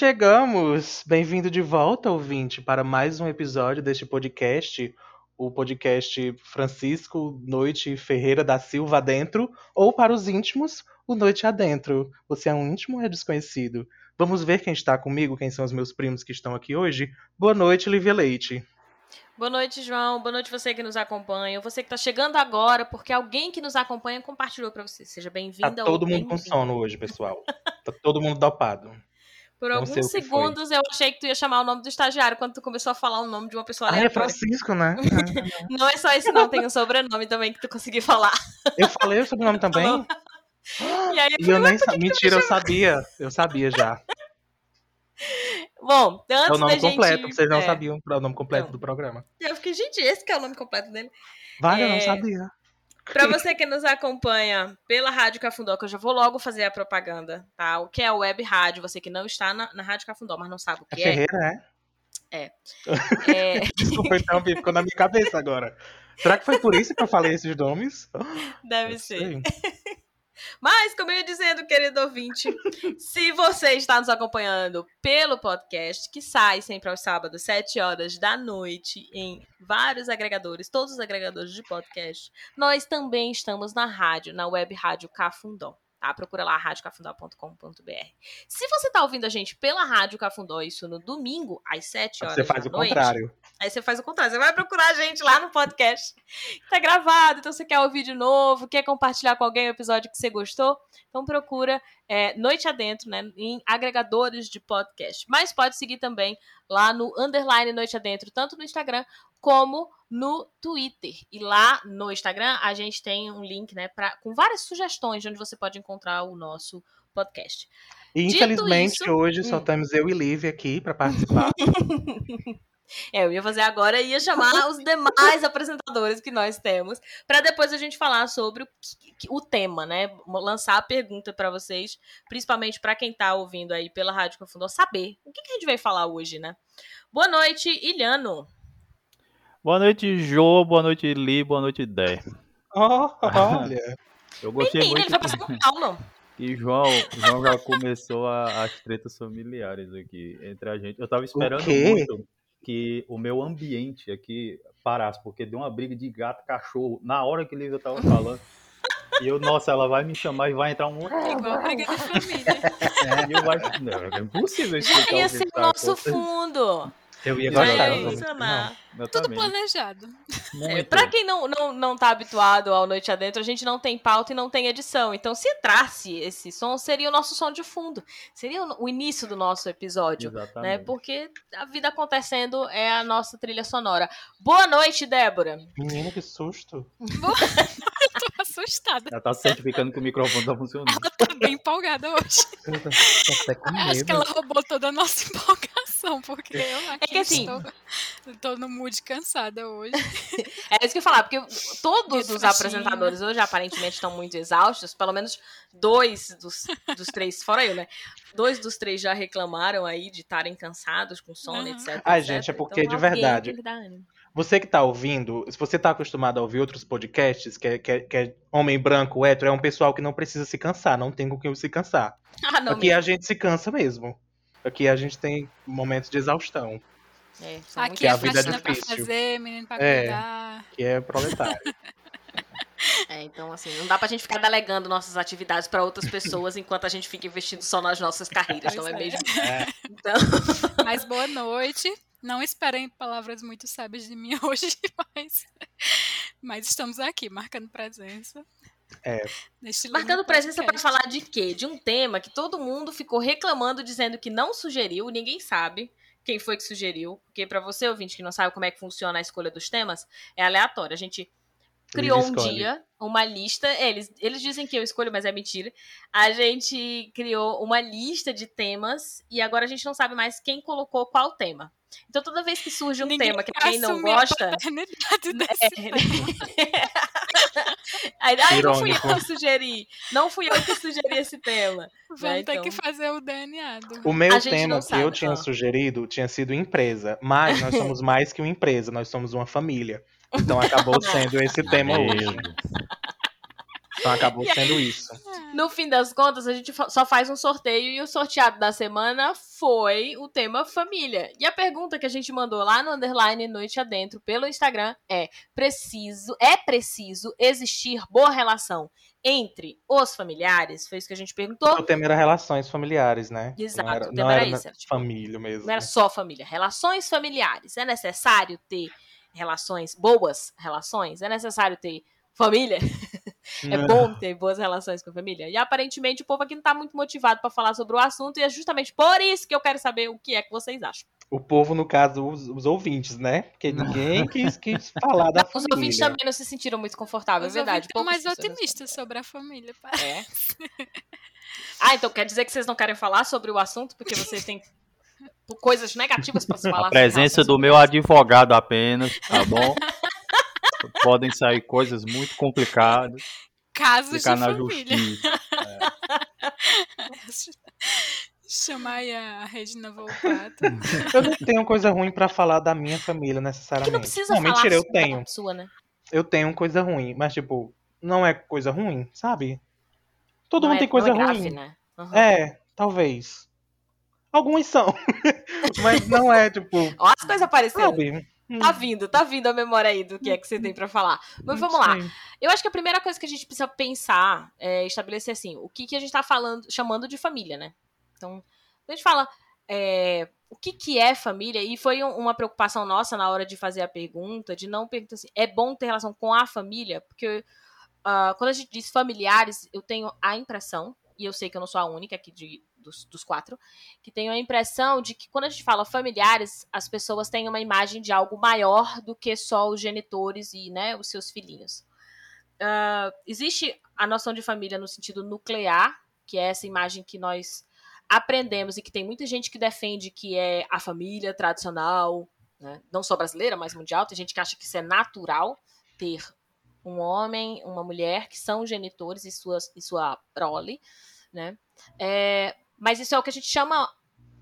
Chegamos! Bem-vindo de volta, ouvinte, para mais um episódio deste podcast, o podcast Francisco Noite Ferreira da Silva Adentro, ou para os íntimos, o Noite Adentro. Você é um íntimo ou é desconhecido? Vamos ver quem está comigo, quem são os meus primos que estão aqui hoje. Boa noite, Lívia Leite. Boa noite, João. Boa noite você que nos acompanha. Você que está chegando agora, porque alguém que nos acompanha compartilhou para você. Seja bem-vinda. Tá todo mundo com sono hoje, pessoal. tá todo mundo dopado. Por alguns segundos eu achei que tu ia chamar o nome do estagiário quando tu começou a falar o nome de uma pessoa Ah, é Francisco, né? não é só isso, não. Tem um sobrenome também que tu conseguiu falar. Eu falei o sobrenome também? E aí eu, E eu nem sa... Mentira, eu sabia. Eu sabia já. Bom, antes É o nome da gente... completo. Vocês não é. sabiam o nome completo Não. do programa. Eu fiquei, gente, esse que é o nome completo dele. Vai, eu não É. sabia. Pra você que nos acompanha pela Rádio Cafundó, que eu já vou logo fazer a propaganda, tá? O que é a web rádio, você que não está na, na Rádio Cafundó, mas não sabe o É que é. Ferreira, é? é Desculpa, então, ficou na minha cabeça agora. Será que foi por isso que eu falei esses nomes? deve Não ser. sei. Mas, como eu ia dizendo, querido ouvinte, se você está nos acompanhando pelo podcast, que sai sempre aos sábados, 7 horas da noite, em vários agregadores, todos os agregadores de podcast, nós também estamos na rádio, na web rádio Cafundó. Tá? Procura lá radiocafundó.com.br. Se você está ouvindo a gente pela Rádio Cafundó, isso no domingo, às 7 horas Você faz da o noite, contrário. Aí você faz o contrário. Você vai procurar a gente lá no podcast. Tá gravado, então você quer ouvir de novo, quer compartilhar com alguém o episódio que você gostou? Então procura é, Noite Adentro, né? Em agregadores de podcast. Mas pode seguir também lá no underline Noite Adentro, tanto no Instagram como no Twitter. E lá no Instagram a gente tem um link, né, pra, com várias sugestões de onde você pode encontrar o nosso podcast. E infelizmente isso- hoje só Hum. temos eu e Lívia aqui pra participar. É, eu ia fazer agora e ia chamar os demais apresentadores que nós temos para depois a gente falar sobre o, o tema, né? Lançar a pergunta para vocês, principalmente para quem tá ouvindo aí pela Rádio Confundou, saber o que, que a gente vai falar hoje, né? Boa noite, Ilhano. Boa noite, Jô. Boa noite, Li. Boa noite, Dé. Oh, olha. Eu gostei Menino, ele muito vai passar com calma. que João, João já começou a- as tretas familiares aqui entre a gente. Eu tava esperando muito que o meu ambiente aqui parasse, porque deu uma briga de gato, cachorro, na hora que Lívia tava falando. E eu, nossa, ela vai me chamar e vai entrar um. Igual briga de família. E eu acho não, é impossível explicar Ia ser o tá nosso fundo. Eu ia gostar. Ia eu não- Tudo também. planejado. É, pra quem não, não, não tá habituado ao Noite Adentro, a gente não tem pauta e não tem edição. Então, se entrasse esse som, seria o nosso som de fundo. Seria o, início do nosso episódio. né? Exatamente. Porque a vida acontecendo é a nossa trilha sonora. Boa noite, Débora. Menina, que susto. Tô assustada. Ela tá certificando que o microfone tá funcionando. Ela tá bem empolgada hoje. Eu tô, tô até com Acho que medo. ela roubou toda a nossa empolgação, porque eu aqui que assim- estou, tô no mood cansada hoje. É isso que eu ia falar, porque todos os apresentadores hoje aparentemente estão muito exaustos. Pelo menos dois dos, dos três, fora eu, né? Dois dos três já reclamaram aí de estarem cansados com sono, Uhum. etc. Ai, etc. gente, é porque, Então, de verdade, Você que tá ouvindo, se você tá acostumado a ouvir outros podcasts, que é, que é- que é homem branco, hétero, é um pessoal que não precisa se cansar, não tem com quem se cansar. Ah, não, Aqui mesmo. a gente se cansa mesmo. Aqui a gente tem momentos de exaustão, É, Aqui Que é a vida é faxina pra difícil. fazer, menino pra É. cuidar. que é proletário. É, então, assim, não dá pra gente ficar delegando nossas atividades pra outras pessoas enquanto a gente fica investindo só nas nossas carreiras, não é é. mesmo? É. Então, Mas boa noite. Não esperem palavras muito sábias de mim hoje, mas, mas estamos aqui, marcando presença. É. Marcando presença pra podcast. falar de quê? De um tema que todo mundo ficou reclamando, dizendo que não sugeriu, ninguém sabe quem foi que sugeriu, porque pra você, ouvinte, que não sabe como é que funciona a escolha dos temas, é aleatório. A gente criou um dia uma lista. é, Eles, eles dizem que eu escolho, mas é mentira. A gente criou uma lista de temas e agora a gente não sabe mais quem colocou qual tema. Então toda vez que surge um Ninguém tema que alguém não gosta. desse Aí, ai, não fui eu que sugeri. Não fui eu que sugeri esse tema. Vamos Né, ter que então. fazer o DNA do. O meu tema que sabe, eu tinha sugerido tinha sido empresa, mas nós somos mais que uma empresa, nós somos uma família. Então acabou sendo esse tema hoje. Então acabou sendo isso. No fim das contas, a gente só faz um sorteio e o sorteado da semana foi o tema família. E a pergunta que a gente mandou lá no underline Noite Adentro pelo Instagram é: preciso, é preciso existir boa relação entre os familiares? Foi isso que a gente perguntou. O tema era relações familiares, né? Exato, Não era, o não tema era era na- isso, era tipo- família mesmo. Não era só família, relações familiares. É necessário ter relações, boas relações? É necessário ter família? É Não. bom ter boas relações com a família. E aparentemente o povo aqui não tá muito motivado pra falar sobre o assunto, e é justamente por isso que eu quero saber o que é que vocês acham. O povo, no caso, os, os ouvintes, né? Porque ninguém quis, quis falar da Os família. ouvintes também não se sentiram muito confortáveis, Os é verdade. poucas mais otimistas sobre a família. parece. É. Ah, então quer dizer que vocês não querem falar sobre o assunto porque vocês têm coisas negativas pra se falar? A presença do meu advogado apenas, tá bom? Podem sair coisas muito complicadas. Casos de família. justiça. Chamar aí a Regina Volpato. Eu não tenho coisa ruim pra falar da minha família, Que necessariamente. não precisa não, falar mentira, eu tenho. sua, né? Eu tenho coisa ruim, mas, tipo, não é coisa ruim, sabe? Todo Não mundo é- tem coisa é ruim. grave, né? Uhum. É, talvez. Alguns são. mas não é, tipo, Ó as coisas aparecendo. sabe? Tá vindo, tá vindo a memória aí do que é que você tem pra falar. Mas vamos lá. Eu acho que a primeira coisa que a gente precisa pensar é estabelecer assim, o que, que a gente tá falando, chamando de família, né? Então, a gente fala é, o que, que é família, e foi um- uma preocupação nossa na hora de fazer a pergunta, de não perguntar assim, é bom ter relação com a família? Porque ah, quando a gente diz familiares, eu tenho a impressão, e eu sei que eu não sou a única aqui de, dos, dos quatro, que tenho a impressão de que quando a gente fala familiares, as pessoas têm uma imagem de algo maior do que só os genitores e né, os seus filhinhos. Ah, existe a noção de família no sentido nuclear, que é essa imagem que nós aprendemos e que tem muita gente que defende que é a família tradicional, né, não só brasileira, mas mundial. Tem gente que acha que isso é natural ter um homem, uma mulher que são genitores e, suas, e sua prole, né? É, mas isso é o que a gente chama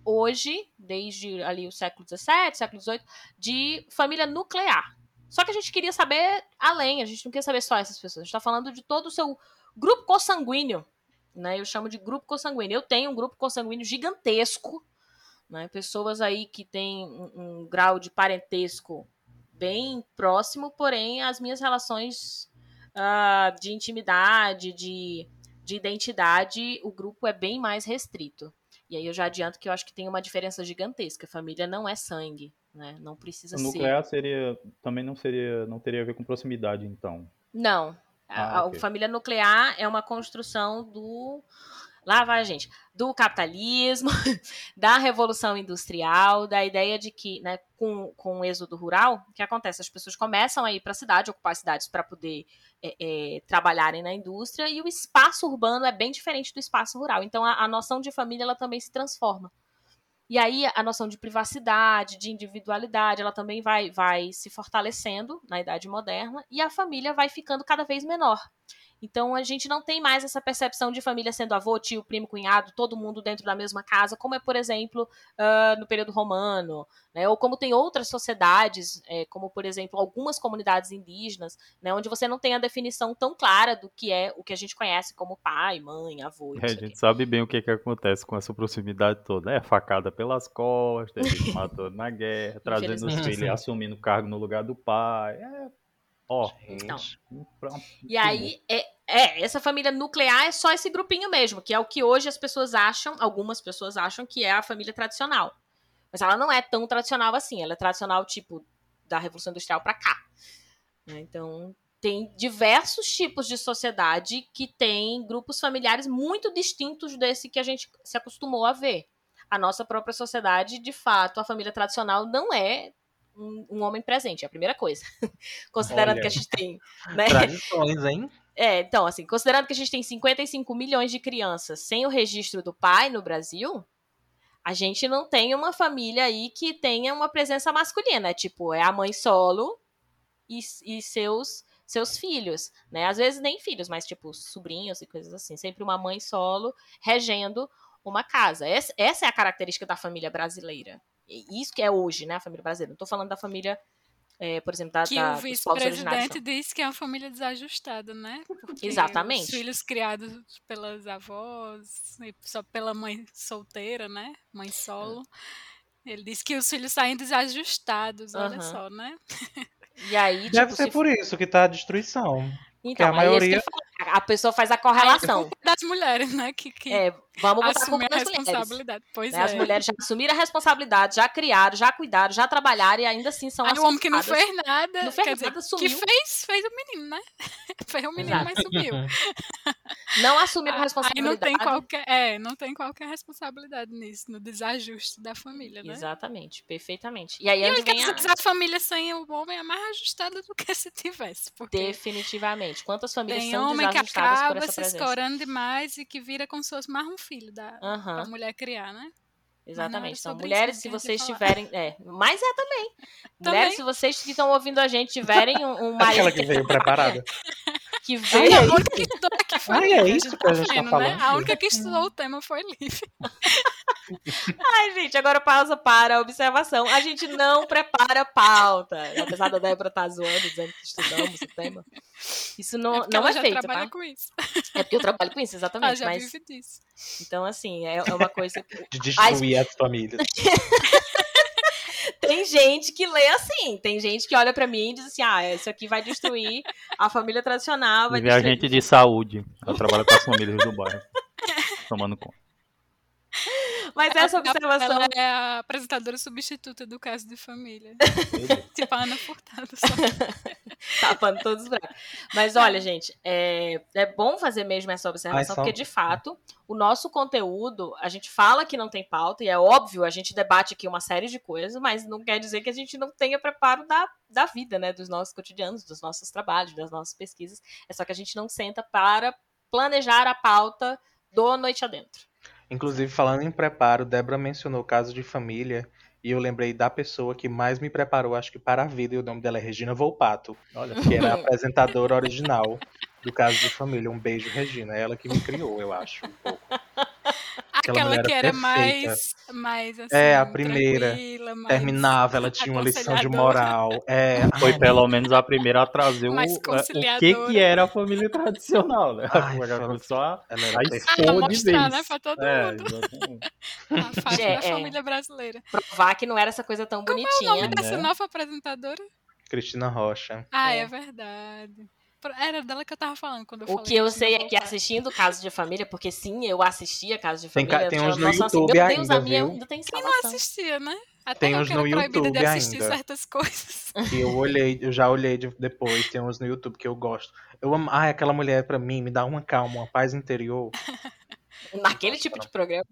hoje, desde ali o século XVII, século XVIII, de família nuclear. Só que a gente queria saber além, a gente não queria saber só essas pessoas. A gente está falando de todo o seu grupo consanguíneo, né? Eu chamo de grupo consanguíneo. Eu tenho um grupo consanguíneo gigantesco, né? Pessoas aí que têm um, um grau de parentesco bem próximo, porém as minhas relações ah, de intimidade, de, de identidade, o grupo é bem mais restrito. E aí eu já adianto que eu acho que tem uma diferença gigantesca. Família não é sangue, né? Não precisa O ser. nuclear seria. Também não seria. Não teria a ver com proximidade, então. Não. A, Ah, a ok. família nuclear é uma construção do. Lá vai a gente. Do capitalismo, da revolução industrial, da ideia de que, né, com, com o êxodo rural, o que acontece? As pessoas começam a ir para a cidade, ocupar cidades para poder é, é, trabalharem na indústria, e o espaço urbano é bem diferente do espaço rural. Então a, a noção de família ela também se transforma. E aí a noção de privacidade, de individualidade, ela também vai, vai se fortalecendo na idade moderna e a família vai ficando cada vez menor. Então a gente não tem mais essa percepção de família sendo avô, tio, primo, cunhado, todo mundo dentro da mesma casa, como é, por exemplo, ah, no período romano, né? ou como tem outras sociedades, é, como por exemplo algumas comunidades indígenas, né? onde você não tem a definição tão clara do que é o que a gente conhece como pai, mãe, avô. É, a gente sabe bem o que, que acontece com essa proximidade toda. É facada pelas costas, matou na guerra, trazendo os filhos assumindo cargo no lugar do pai. É. Ó, Então. pra- um E aí, é, é, essa família nuclear é só esse grupinho mesmo, que é o que hoje as pessoas acham, algumas pessoas acham que é a família tradicional. Mas ela não é tão tradicional assim, ela é tradicional, tipo, da Revolução Industrial pra cá. né? Então, tem diversos tipos de sociedade que tem grupos familiares muito distintos desse que a gente se acostumou a ver. A nossa própria sociedade, de fato, a família tradicional não é um, um homem presente, é a primeira coisa. Considerando Olha que a gente tem. Né? Tradições, hein? É, então, assim, considerando que a gente tem 55 milhões de crianças sem o registro do pai no Brasil, a gente não tem uma família aí que tenha uma presença masculina. É tipo, é a mãe solo e, e seus seus filhos, né? Às vezes nem filhos, mas tipo sobrinhos e coisas assim. Sempre uma mãe solo regendo uma casa. Essa é a característica da família brasileira. Isso que é hoje, né? A família brasileira. Não tô falando da família é, por exemplo, da, Que da, o vice-presidente disse que é uma família desajustada, né? Porque Exatamente. Os filhos criados pelas avós, e só pela mãe solteira, né? Mãe solo. Ele disse que os filhos saem desajustados, olha Aham. só, né? E aí, Deve tipo, ser se... por isso que tá a destruição. Então, a é isso maioria- que eu falo, a pessoa faz a é correlação. culpa das mulheres, né? Que, que É, vamos botar a culpa a nas mulheres. responsabilidade. Pois né? é. As mulheres já assumiram a responsabilidade, já criaram, já cuidaram, já trabalharam e ainda assim são Aí o homem que não fez nada, Não fez quer dizer, nada, que sumiu. fez, fez o menino, né? fez o menino, Exato. mas sumiu. Não assumiram a Aí não responsabilidade. tem qualquer, é, não tem qualquer responsabilidade nisso, no desajuste da família, né? Exatamente, perfeitamente. E aí E onde vem a... a família sem o homem é mais ajustada do que se tivesse. Definitivamente. Quantas famílias tem são homem que acaba se presença? escorando demais e que vira como se fosse mais um filho da, pra mulher criar, né? Exatamente. Então, sobre mulheres, se vocês tiverem. É, mas é também. Também. Mulheres, se vocês que estão ouvindo a gente tiverem um, um Aquela marido que veio preparada. que Ai, veio. é A isso. única que estudou aqui foi Ai, é isso que a gente tá vendo, né? falando. A única que estudou o tema foi Lívia. Ai, gente, agora pausa para a observação. A gente não prepara pauta. Apesar da Débora estar zoando, dizendo que estudamos o tema. Isso é não, porque não ela é já feito, trabalha tá? com isso. É porque eu trabalho com isso, Ela exatamente. já Mas, vive disso. então, assim, é, é uma coisa que. De destruir as famílias. Tem gente que lê assim. Tem gente que olha pra mim e diz assim: ah, isso aqui vai destruir a família tradicional. Vai a destruir... gente de saúde. Ela trabalha com as famílias do bairro. Tomando conta. Mas essa observação. Ela é a apresentadora substituta do caso de família. Tipo a Ana Furtado. Só. tapando todos os buracos. Mas olha, gente, é, é bom fazer mesmo essa observação, só- porque de fato, o nosso conteúdo, a gente fala que não tem pauta, e é óbvio, a gente debate aqui uma série de coisas, mas não quer dizer que a gente não tenha preparo da, da vida, né? Dos nossos cotidianos, dos nossos trabalhos, das nossas pesquisas. É só que a gente não senta para planejar a pauta do Noite Adentro. Inclusive, falando em preparo, Débora mencionou caso de família. E eu lembrei da pessoa que mais me preparou, acho que para a vida, e o nome dela é Regina Volpato, Olha, que era a apresentadora original do caso de família. Um beijo, Regina. É ela que me criou, eu acho. Um pouco. Aquela Aquela que era era perfeita. mais, mais assim, É, a primeira. tranquila, mais, Terminava, ela tinha uma lição de moral. É, Foi ai, pelo menos a primeira a trazer o, Mais é, o que, que era a família tradicional, né? Ai, Ela a, ela era a. Ah, expor de vez. né, pra todo É, mundo. exatamente. A face É, da é. família brasileira. Provar que não era essa coisa tão O nome bonitinha. dessa Né? nova apresentadora? Cristina Rocha. Ah, É. é, verdade. Era dela que eu tava falando quando eu O falei. que eu sei é que assistindo Caso de Família, porque sim, eu assistia Caso de Tem Família. tem eu uns no assim, YouTube Meu Deus, ainda, a minha viu? ainda tem Quem não assistia, né? Até Tem eu uns no proibida de YouTube assistir ainda. certas coisas. Que eu olhei, eu já olhei de- depois, tem uns no YouTube que eu gosto. Eu amo. Ai, aquela mulher pra mim me dá uma calma, uma paz interior. Naquele tipo de programa.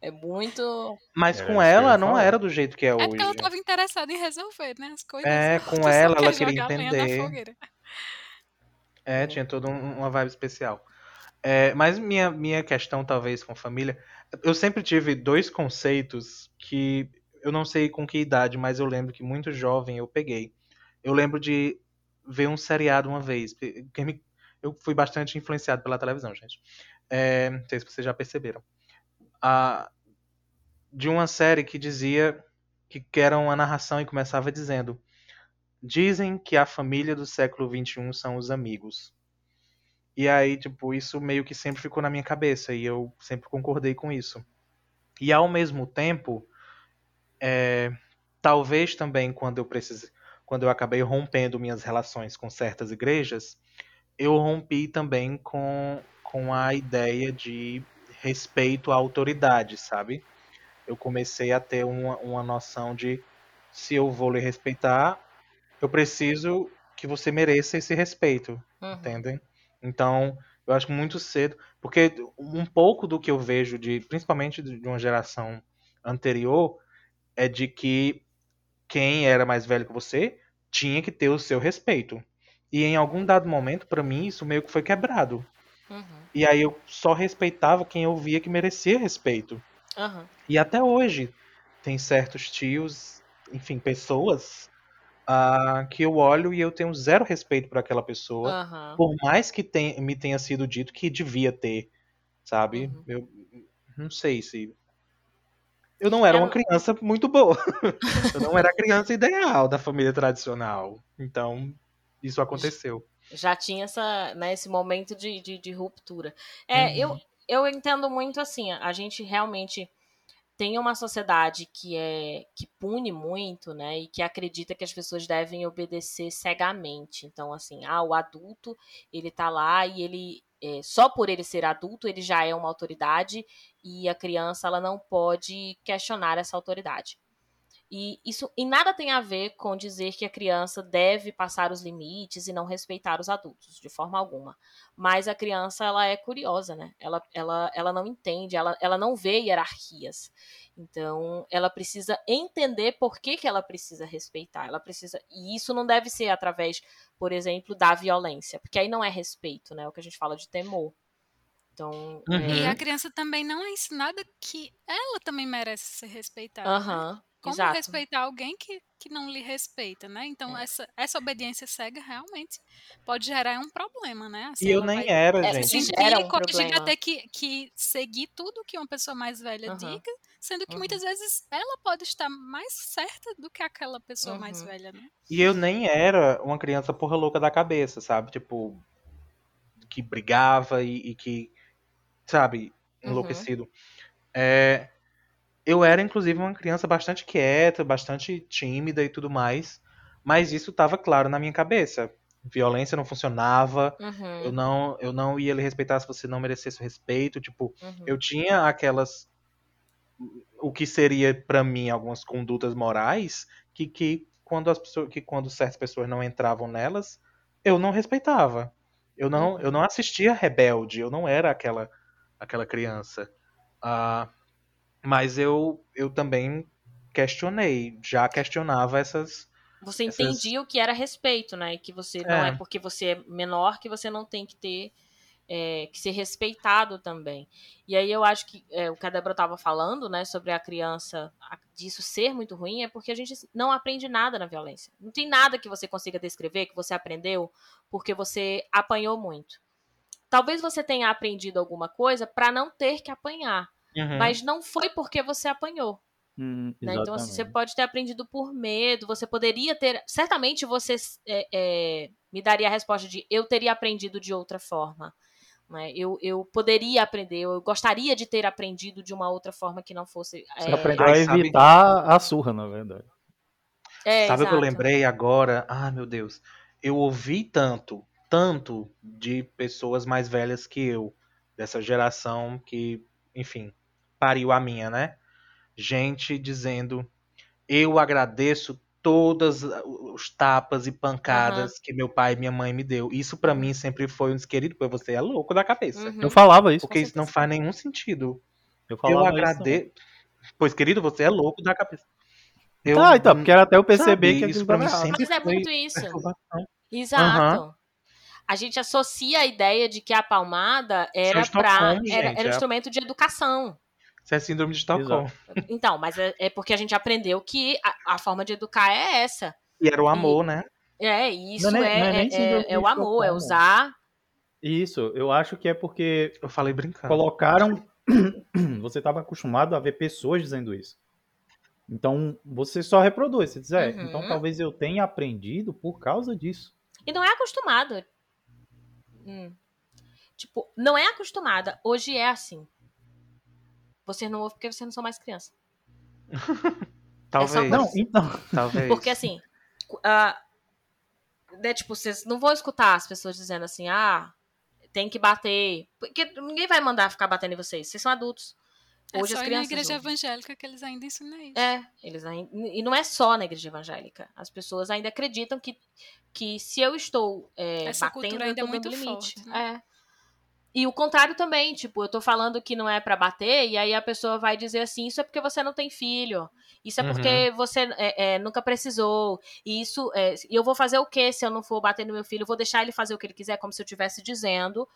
É muito. Mas Era com ela não era do jeito que é É hoje. porque ela tava interessada em resolver, né? As coisas. É, com ela, ela quer queria entender. É, tinha toda um- uma vibe especial. É, mas minha, minha questão, talvez, com família. Eu sempre tive dois conceitos que eu não sei com que idade, mas eu lembro que muito jovem eu peguei. Eu lembro de ver um seriado uma vez. Eu fui bastante influenciado pela televisão, gente. É, não sei se vocês já perceberam. Ah, de uma série que dizia que, que era uma narração e começava dizendo: Dizem que a família do século XXI são os amigos. E aí, tipo, isso meio que sempre ficou na minha cabeça e eu sempre concordei com isso. E ao mesmo tempo, é, talvez também quando eu precisei, quando eu acabei rompendo minhas relações com certas igrejas, eu rompi também com, com a ideia de respeito à autoridade, sabe? Eu comecei a ter uma, uma noção de se eu vou lhe respeitar, eu preciso que você mereça esse respeito, Uhum. entendem? Então, eu acho muito cedo, porque um pouco do que eu vejo de, principalmente de uma geração anterior, é de que quem era mais velho que você tinha que ter o seu respeito. E em algum dado momento, pra mim, isso meio que foi quebrado. Uhum. E aí eu só respeitava quem eu via que merecia respeito. Uhum. E até hoje tem certos tios, enfim, pessoas ah, que eu olho e eu tenho zero respeito por aquela pessoa, Uhum. por mais que tenha- me tenha sido dito que devia ter, sabe? Uhum. Eu não sei se Eu não era Ela- uma criança muito boa. Eu não era a criança ideal da família tradicional. Então, isso aconteceu. já tinha essa, né, esse momento de, de, de ruptura. É, Uhum. eu, eu entendo muito assim, a gente realmente tem uma sociedade que é que pune muito, né, e que acredita que as pessoas devem obedecer cegamente. Então, assim, ah, o adulto, ele tá lá e ele é, só por ele ser adulto, ele já é uma autoridade e a criança ela não pode questionar essa autoridade. E isso em nada tem a ver com dizer que a criança deve passar os limites e não respeitar os adultos, de forma alguma. Mas a criança, ela é curiosa, né? Ela, ela, ela não entende, ela, ela não vê hierarquias. Então, ela precisa entender por que, que ela precisa respeitar. Ela precisa. E isso não deve ser através, por exemplo, da violência, porque aí não é respeito, né? É o que a gente fala de temor. Então. Uhum. E é... a criança também não é ensinada que ela também merece ser respeitada. né? Aham. Como Exato. respeitar alguém que, que não lhe respeita, né? Então, É. essa, essa obediência cega realmente pode gerar um problema, né? Assim, E eu nem vai era, É, gente. gera um corrigida problema. ter que, que seguir tudo que uma pessoa mais velha Aham. diga, sendo que Uhum. muitas vezes ela pode estar mais certa do que aquela pessoa mais Uhum. velha, né? E eu nem era uma criança porra louca da cabeça, sabe? Tipo, que brigava e, e que, sabe, Uhum. enlouquecido. É, eu era, inclusive, uma criança bastante quieta, bastante tímida e tudo mais. Mas isso estava claro na minha cabeça. Violência não funcionava. Uhum. Eu não, eu não ia lhe respeitar se você não merecesse o respeito. Tipo, Uhum. eu tinha aquelas o que seria pra mim algumas condutas morais que, que quando as pessoas que quando certas pessoas não entravam nelas eu não respeitava eu não Uhum. eu não assistia rebelde eu não era aquela aquela criança Ah, mas eu eu também questionei já questionava essas Você essas- entendia o que era respeito, né? E que você não É. é porque você é menor que você não tem que ter é, que ser respeitado também. E aí eu acho que é, o que a Débora estava falando, né, sobre a criança, disso ser muito ruim, é porque a gente não aprende nada na violência. Não tem nada que você consiga descrever, que você aprendeu, porque você apanhou muito. Talvez você tenha aprendido alguma coisa para não ter que apanhar, Uhum. mas não foi porque você apanhou. Hum, Né? Então, assim, você pode ter aprendido por medo, você poderia ter. Certamente você é, é, me daria a resposta de eu teria aprendido de outra forma. Né? Eu, eu poderia aprender, eu gostaria de ter aprendido de uma outra forma que não fosse. Você é, aprendeu Ai, a sabe- evitar a surra, na verdade. é, Sabe o que eu lembrei agora? Ah, meu Deus. Eu ouvi tanto, tanto de pessoas mais velhas que eu, dessa geração que, enfim, pariu a minha, né? Gente dizendo: Eu agradeço todas os tapas e pancadas que meu pai e minha mãe me deu. Isso pra Uhum. mim sempre foi um desquerido, porque você é louco da cabeça. Uhum. Eu falava isso. Porque isso não faz nenhum sentido. Eu Eu falava isso. agradeço. Pois, querido, você é louco da cabeça. Eu, Tá, então, porque era até eu perceber que isso pra mim sempre Mas é foi muito isso. Exato. A gente associa a ideia de que a palmada era para Estocolmo, era, gente, era é- instrumento de educação. Isso é síndrome de Estocolmo. Então, mas é, é porque a gente aprendeu que a, a forma de educar é essa. E era o amor, né? É, e isso Não é é, não é é- é o amor, é usar. Isso, eu acho que é porque Eu falei brincando. colocaram. você estava acostumado a ver pessoas dizendo isso. Então você só reproduz. Você diz, é, Uhum. então talvez eu tenha aprendido por causa disso. E não é acostumado. Hum. Tipo, não é acostumada. Hoje é assim. Vocês não ouvem porque vocês não são mais criança. Talvez. Não, então. Talvez. Porque assim, ah, né, tipo, vocês não vão escutar as pessoas dizendo assim, ah, tem que bater. Porque ninguém vai mandar ficar batendo em vocês. Vocês são adultos. É Hoje só as ir na igreja ouvem. evangélica que eles ainda ensinam isso. É, eles ainda, e não é só na igreja evangélica. As pessoas ainda acreditam que, que se eu estou é, Essa batendo, cultura eu ainda tô é muito dando limite. forte, né? É. E o contrário também, tipo, eu tô falando que não é pra bater, e aí a pessoa vai dizer assim, isso é porque você não tem filho, isso é Uhum. porque você é, é, nunca precisou, e isso, é, e eu vou fazer o que se eu não for bater no meu filho? Eu vou deixar ele fazer o que ele quiser, como se eu estivesse dizendo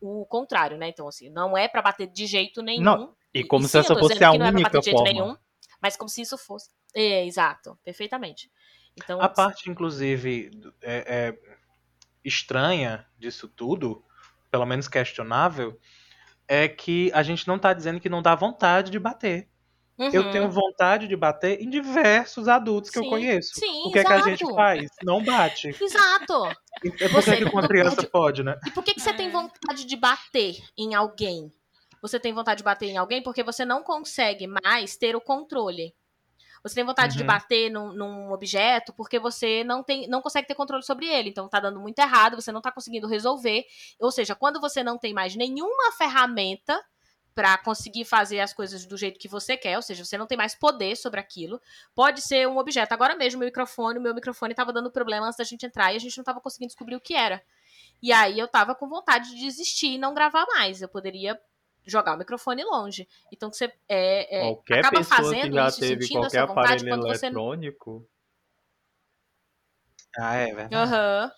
o contrário, né? Então, assim, não é pra bater de jeito nenhum. Não, E como se sim, essa fosse a que não é pra única bater de jeito forma. nenhum, mas como se isso fosse. É, exato, perfeitamente. Então, A parte, inclusive, é, é, estranha disso tudo, pelo menos questionável, é que a gente não tá dizendo que não dá vontade de bater. Eu Uhum. tenho vontade de bater em diversos adultos que Sim, eu conheço. sim, o que é que a gente faz? Não bate. Exato. É porque Você que não uma criança pode- pode, né? E por que, que você tem É. vontade de bater em alguém? Você tem vontade de bater em alguém porque você não consegue mais ter o controle. Você tem vontade de Uhum. bater num, num objeto porque você não, tem, não consegue ter controle sobre ele. Então tá dando muito errado, você não tá conseguindo resolver. Ou seja, quando você não tem mais nenhuma ferramenta para conseguir fazer as coisas do jeito que você quer, ou seja, você não tem mais poder sobre aquilo, pode ser um objeto. Agora mesmo, o microfone, meu microfone tava dando problema antes da gente entrar e a gente não tava conseguindo descobrir o que era. E aí eu tava com vontade de desistir e não gravar mais. Eu poderia jogar o microfone longe. Então você é, é, Qualquer acaba pessoa que fazendo já isso, teve sentindo qualquer essa vontade aparelho quando você eletrônico, Ah, é verdade. Aham.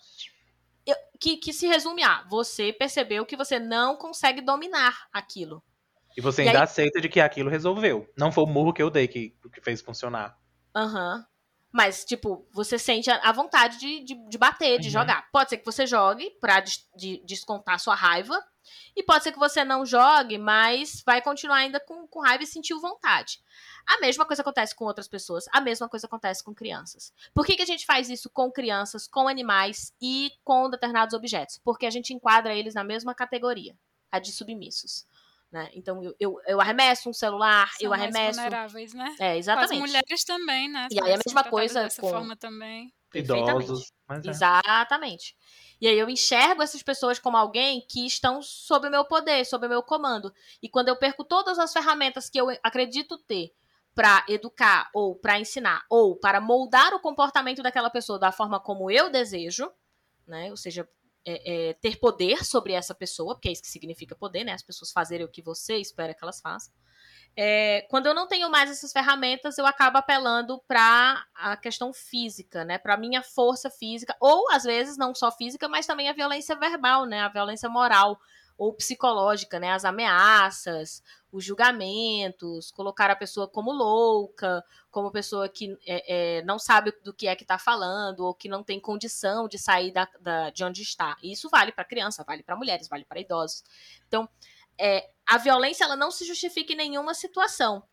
Eu- Que, que se resume a você percebeu que você não consegue dominar aquilo. E você E ainda aí- aceita de que aquilo resolveu. Não foi o murro que eu dei que, que fez funcionar. Aham. Mas, tipo, você sente a, a vontade de, de, de bater, de Uhum. jogar. Pode ser que você jogue pra des- de- descontar sua raiva. E pode ser que você não jogue, mas vai continuar ainda com, com raiva e sentiu vontade. A mesma coisa acontece com outras pessoas. A mesma coisa acontece com crianças. Por que, que a gente faz isso com crianças, com animais e com determinados objetos? Porque a gente enquadra eles na mesma categoria, a de submissos. Né? Então, eu, eu, eu arremesso um celular, São eu mais arremesso. vulneráveis, né? É, As exatamente. mulheres também, né? E aí a mesma coisa dessa com- forma também. Idosos. Mas é. Exatamente. E aí eu enxergo essas pessoas como alguém que estão sob o meu poder, sob o meu comando. E quando eu perco todas as ferramentas que eu acredito ter para educar ou para ensinar ou para moldar o comportamento daquela pessoa da forma como eu desejo, né? Ou seja, é, é, ter poder sobre essa pessoa, porque é isso que significa poder, né? As pessoas fazerem o que você espera que elas façam. É, quando eu não tenho mais essas ferramentas, eu acabo apelando para a questão física, né? Para minha força física, ou às vezes não só física, mas também a violência verbal, né? A violência moral ou psicológica, né? As ameaças, os julgamentos, colocar a pessoa como louca, como pessoa que é, é, não sabe do que é que está falando ou que não tem condição de sair da, da, de onde está. E isso vale para criança, vale para mulheres, vale para idosos. Então, é, a violência ela não se justifica em nenhuma situação.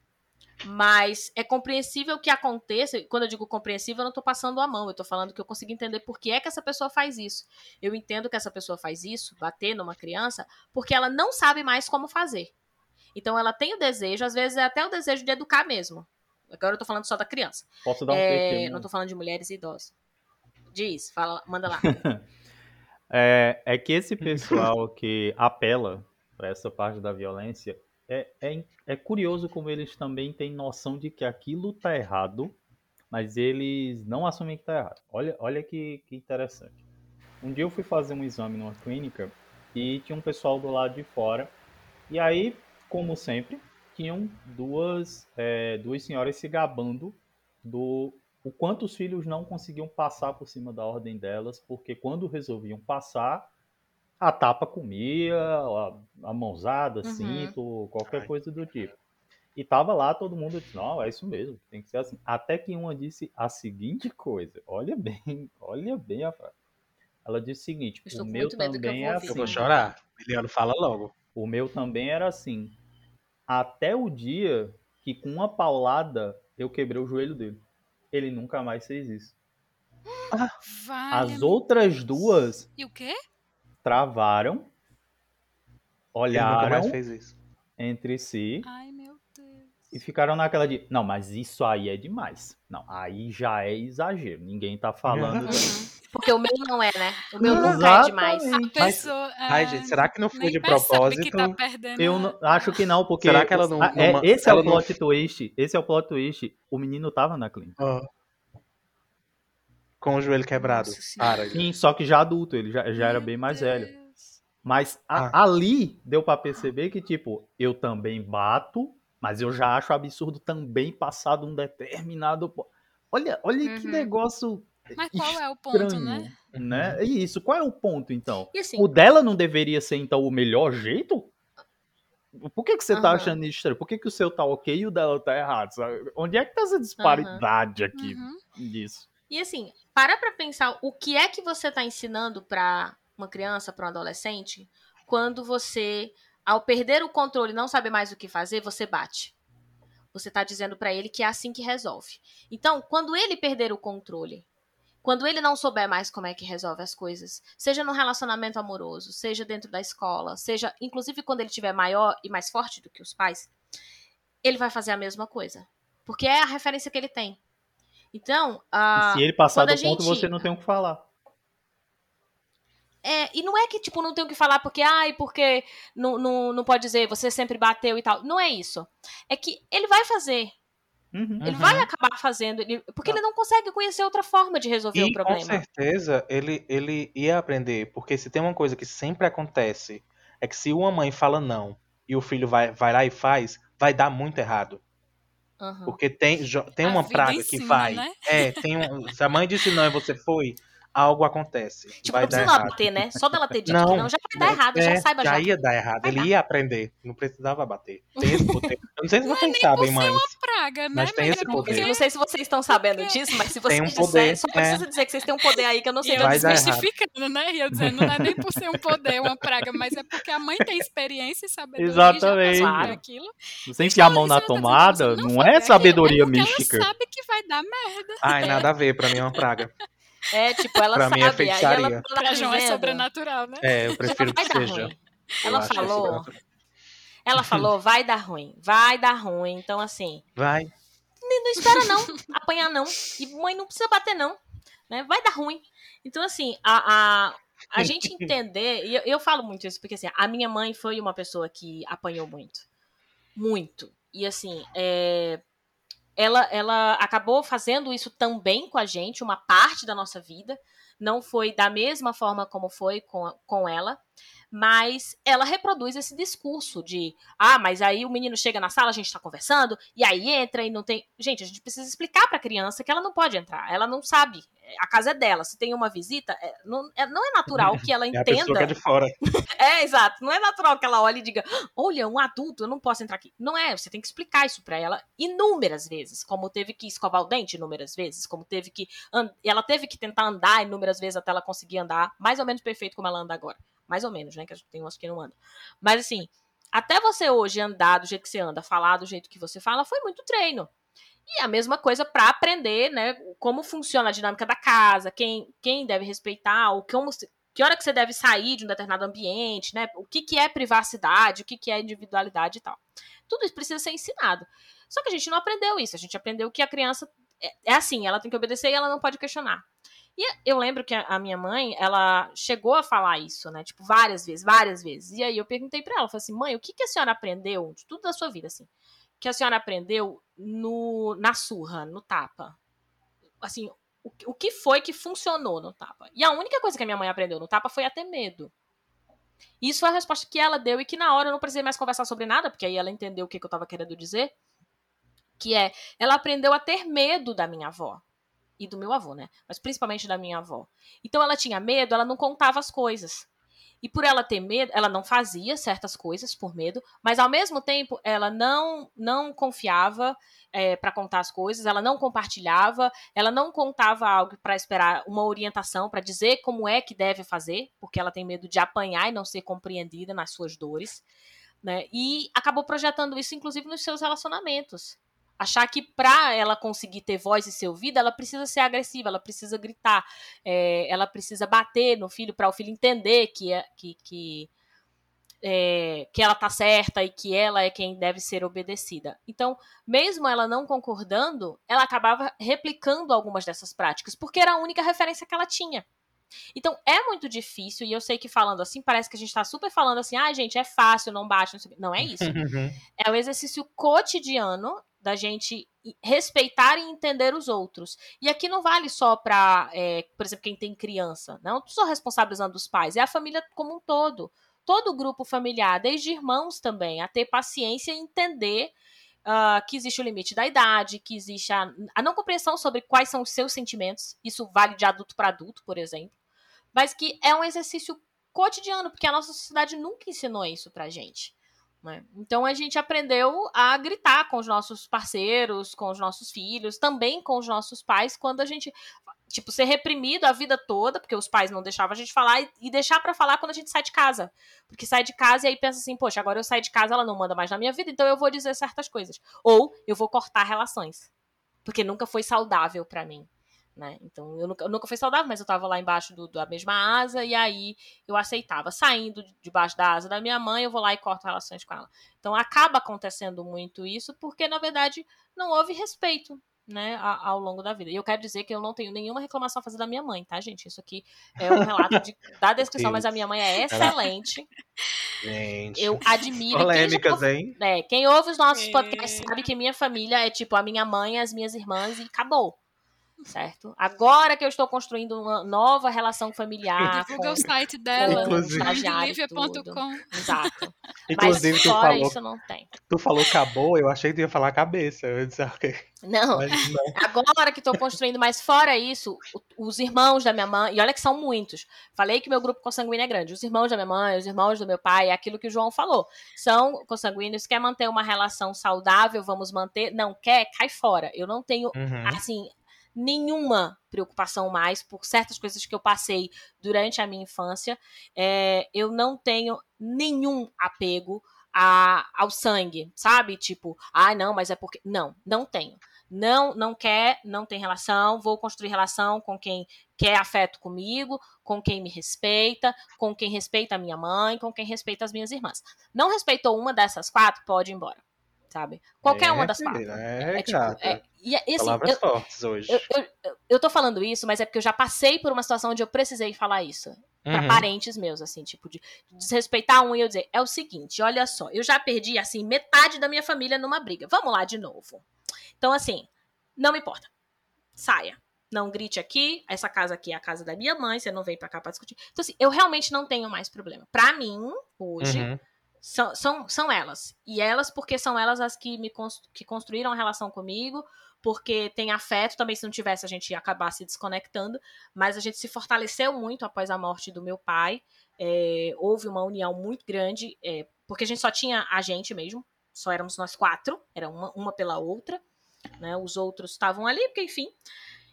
Mas é compreensível que aconteça. Quando eu digo compreensível, eu não estou passando a mão. Eu estou falando que eu consigo entender por que é que essa pessoa faz isso. Eu entendo que essa pessoa faz isso, bater numa criança, porque ela não sabe mais como fazer. Então ela tem o desejo, às vezes é até o desejo de educar mesmo. Agora eu tô falando só da criança. posso dar um É, pequeno... não tô falando de mulheres e idosos. Diz, fala, manda lá. É, é que esse pessoal que apela para essa parte da violência, é, é, é curioso como eles também têm noção de que aquilo tá errado, mas eles não assumem que tá errado. Olha, olha que, que interessante. Um dia eu fui fazer um exame numa clínica e tinha um pessoal do lado de fora, e aí, como sempre, tinham duas, é, duas senhoras se gabando do o quanto os filhos não conseguiam passar por cima da ordem delas, porque quando resolviam passar, a tapa comia, a, a mãozada, Uhum. cinto, qualquer Ai. coisa do tipo. E tava lá todo mundo disse, não, é isso mesmo, tem que ser assim. Até que uma disse a seguinte coisa, olha bem, olha bem a frase. Ela disse o seguinte, Estou o meu também é ouvir. Eu vou assim. chorar. Eliano, fala logo. O meu também era assim. Até o dia que com uma paulada eu quebrei o joelho dele. Ele nunca mais fez isso. Vale, As outras duas E o quê? Travaram, olharam mais fez isso. entre si Ai, meu Deus. e ficaram naquela de, não, mas isso aí é demais. Não, aí já é exagero. Ninguém tá falando. Porque o meu não é, né? O meu nunca é demais. Exatamente. Mas- Pessoa, Ai, ah, gente, será que não foi nem de percebe propósito? que tá perdendo. Eu a- não- acho que não, porque Será que ela não- Ah, é, não- esse é ela o não- plot twist. Esse é o plot twist. O menino tava na clínica. Ah. Com o joelho quebrado. Para. Sim, só que já adulto, ele já, já era bem mais velho. Mas a- Ah. ali deu pra perceber que, tipo, eu também bato, mas eu já acho absurdo também passar de um determinado. Olha, olha que Uhum. negócio. Mas qual é o ponto, estranho, né? né? Isso, qual é o ponto, então? Assim, O dela não deveria ser, então, o melhor jeito? Por que, que você tá Aham. achando isso estranho? Por que, que o seu tá ok e o dela tá errado? sabe? Onde é que tá essa disparidade aqui Uhum. disso? E assim, para pra pensar o que é que você tá ensinando pra uma criança, pra um adolescente, quando você, ao perder o controle não saber mais o que fazer, você bate. Você está dizendo para ele que é assim que resolve. Então, quando ele perder o controle, quando ele não souber mais como é que resolve as coisas, seja no relacionamento amoroso, seja dentro da escola, seja inclusive quando ele tiver maior e mais forte do que os pais, ele vai fazer a mesma coisa, porque é a referência que ele tem. Então, uh, se ele passar do gente... ponto, você não tem o que falar. É, e não é que, tipo, não tem o que falar porque, ai, porque não, não, não pode dizer, você sempre bateu e tal. Não é isso. É que ele vai fazer. Uhum, ele uhum. vai acabar fazendo, ele, porque não. ele não consegue conhecer outra forma de resolver e, o problema. Com certeza, ele, ele ia aprender, porque se tem uma coisa que sempre acontece, é que se uma mãe fala não e o filho vai, vai lá e faz, vai dar muito errado. Uhum. Porque tem, tem uma praga que vai. Né? É, tem um, se a mãe disse não e você foi, algo acontece. Tipo, vai não precisa ela bater, né? Só dela ter dito não, que não, já vai dar errado, é, já saiba já. Já ia dar errado, vai ele dar. ia aprender, não precisava bater. Tem esse poder. Eu não sei se vocês não é sabem, uma praga, né? Mas tem esse poder. Eu não sei se vocês estão sabendo disso, mas se vocês tem um poder, disser, só precisa é. dizer que vocês têm um poder aí que eu não sei. E eu desmistificando, né? E eu dizendo, não é nem por ser um poder, uma praga, mas é porque a mãe tem experiência e sabedoria. Exatamente. Claro. Aquilo. Você enfiar a mão na tomada, não é sabedoria mística. Ela sabe que vai dar merda. Ai, nada a ver, pra mim é uma praga. É, tipo, ela pra sabe. Mim é feitiçaria. Aí ela, pra João é sobrenatural, né? É, eu prefiro que seja. Ela falou. Ela falou, vai dar ruim, vai dar ruim. Então, assim. Vai. Não, espera, não. apanhar, não. E mãe não precisa bater, não. Né? Vai dar ruim. Então, assim, a, a, a gente entender. E eu, eu falo muito isso, porque assim, a minha mãe foi uma pessoa que apanhou muito. Muito. E assim, é, ela, ela acabou fazendo isso também com a gente, uma parte da nossa vida. Não foi da mesma forma como foi com, com ela, mas ela reproduz esse discurso de ah, mas aí o menino chega na sala, a gente tá conversando, e aí entra e não tem. Gente, a gente precisa explicar pra criança que ela não pode entrar, ela não sabe a casa é dela. Se tem uma visita, é, não, é, não é natural que ela é entenda. A é de fora. é, exato. Não é natural que ela olhe e diga: olha, um adulto, eu não posso entrar aqui. Não é, você tem que explicar isso para ela inúmeras vezes. Como teve que escovar o dente inúmeras vezes, como teve que. Ela teve que tentar andar inúmeras vezes até ela conseguir andar, mais ou menos perfeito como ela anda agora. Mais ou menos, né? Que tem umas que não andam. Mas assim, até você hoje andar do jeito que você anda, falar do jeito que você fala, foi muito treino. E a mesma coisa para aprender, né, como funciona a dinâmica da casa, quem, quem deve respeitar, ou como, que hora que você deve sair de um determinado ambiente, né? O que, que é privacidade, o que, que é individualidade e tal. Tudo isso precisa ser ensinado. Só que a gente não aprendeu isso. A gente aprendeu que a criança é, é assim, ela tem que obedecer e ela não pode questionar. E eu lembro que a minha mãe, ela chegou a falar isso, né? Tipo, várias vezes, várias vezes. E aí eu perguntei para ela, falei assim, mãe, o que, que a senhora aprendeu de tudo da sua vida, assim? que a senhora aprendeu no, na surra, no tapa? Assim, o, o que foi que funcionou no tapa? E a única coisa que a minha mãe aprendeu no tapa foi a ter medo. Isso foi a resposta que ela deu e que na hora eu não precisei mais conversar sobre nada, porque aí ela entendeu o que, que eu estava querendo dizer. Que é, ela aprendeu a ter medo da minha avó. E do meu avô, né? Mas principalmente da minha avó. Então ela tinha medo, ela não contava as coisas. E por ela ter medo, ela não fazia certas coisas por medo, mas ao mesmo tempo ela não não confiava é, para contar as coisas, ela não compartilhava, ela não contava algo para esperar uma orientação, para dizer como é que deve fazer, porque ela tem medo de apanhar e não ser compreendida nas suas dores. Né? E acabou projetando isso, inclusive, nos seus relacionamentos achar que para ela conseguir ter voz e ser ouvida, ela precisa ser agressiva, ela precisa gritar, é, ela precisa bater no filho para o filho entender que, é, que, que, é, que ela tá certa e que ela é quem deve ser obedecida. Então, mesmo ela não concordando, ela acabava replicando algumas dessas práticas, porque era a única referência que ela tinha. Então é muito difícil, e eu sei que falando assim, parece que a gente tá super falando assim, ah, gente, é fácil, não bate, não, sei... não é isso. Uhum. É um exercício cotidiano da gente respeitar e entender os outros. E aqui não vale só para, é, por exemplo, quem tem criança. Não estou responsabilizando os pais, é a família como um todo. Todo o grupo familiar, desde irmãos também, a ter paciência e entender uh, que existe o limite da idade, que existe a, a não compreensão sobre quais são os seus sentimentos. Isso vale de adulto para adulto, por exemplo. Mas que é um exercício cotidiano, porque a nossa sociedade nunca ensinou isso pra gente. Né? Então a gente aprendeu a gritar com os nossos parceiros, com os nossos filhos, também com os nossos pais, quando a gente tipo, ser reprimido a vida toda, porque os pais não deixavam a gente falar, e, deixar para falar quando a gente sai de casa. Porque sai de casa e aí pensa assim, poxa, agora eu saio de casa, ela não manda mais na minha vida, então eu vou dizer certas coisas. Ou eu vou cortar relações. Porque nunca foi saudável para mim. Né? Então eu nunca, eu nunca fui saudável, mas eu tava lá embaixo do, da mesma asa e aí eu aceitava. Saindo debaixo da asa da minha mãe, eu vou lá e corto relações com ela. Então acaba acontecendo muito isso porque, na verdade, não houve respeito né, ao longo da vida. E eu quero dizer que eu não tenho nenhuma reclamação a fazer da minha mãe, tá, gente? Isso aqui é um relato de, da descrição, mas a minha mãe é excelente. Gente. Eu admiro. Polêmicas, quem, hein? É, quem ouve os nossos É. podcasts sabe que minha família é tipo a minha mãe, as minhas irmãs e acabou. Certo? Agora que eu estou construindo uma nova relação familiar. Divulga com- o site dela, Inclusive- mãedolivia.com. Exato. Inclusive, Mas tu fora falou, isso, não tem. tu falou acabou, eu achei que tu ia falar cabeça. Eu disse, ok. Não, não. Agora que estou construindo, mas fora isso, os irmãos da minha mãe, e olha que são muitos. Falei que meu grupo consanguíneo é grande. Os irmãos da minha mãe, os irmãos do meu pai, é aquilo que o João falou. São consanguíneos, quer manter uma relação saudável, vamos manter. Não quer, cai fora. Eu não tenho, Uhum. assim, nenhuma preocupação mais por certas coisas que eu passei durante a minha infância. É, eu não tenho nenhum apego a- ao sangue, sabe? Tipo, ah, não, mas é porque. Não, não tenho. Não, não quer, não tem relação. Vou construir relação com quem quer afeto comigo, com quem me respeita, com quem respeita a minha mãe, com quem respeita as minhas irmãs. Não respeitou uma dessas quatro, pode ir embora. Sabe? Qualquer É, uma das quatro. filha, É, É, tipo, é, e, e assim, Palavras eu, fortes hoje. eu, eu, eu- tô falando isso, mas é porque eu já passei por uma situação onde eu precisei falar isso. Pra Uhum. parentes meus, assim, tipo, de desrespeitar um e eu dizer, é o seguinte, olha só, eu já perdi, assim, metade da minha família numa briga. Vamos lá de novo. Então, assim, não me importa. Saia. Não grite aqui, essa casa aqui é a casa da minha mãe, você não vem pra cá pra discutir. Então, assim, eu realmente não tenho mais problema. Pra mim, hoje, Uhum. São, são, são elas. E elas, porque são elas as que me cons- que construíram a relação comigo, porque tem afeto. Também, se não tivesse, a gente ia acabar se desconectando. Mas a gente se fortaleceu muito após a morte do meu pai. É, houve uma união muito grande, é, porque a gente só tinha a gente mesmo. Só éramos nós quatro, era uma, uma pela outra. Né? Os outros estavam ali, porque, enfim.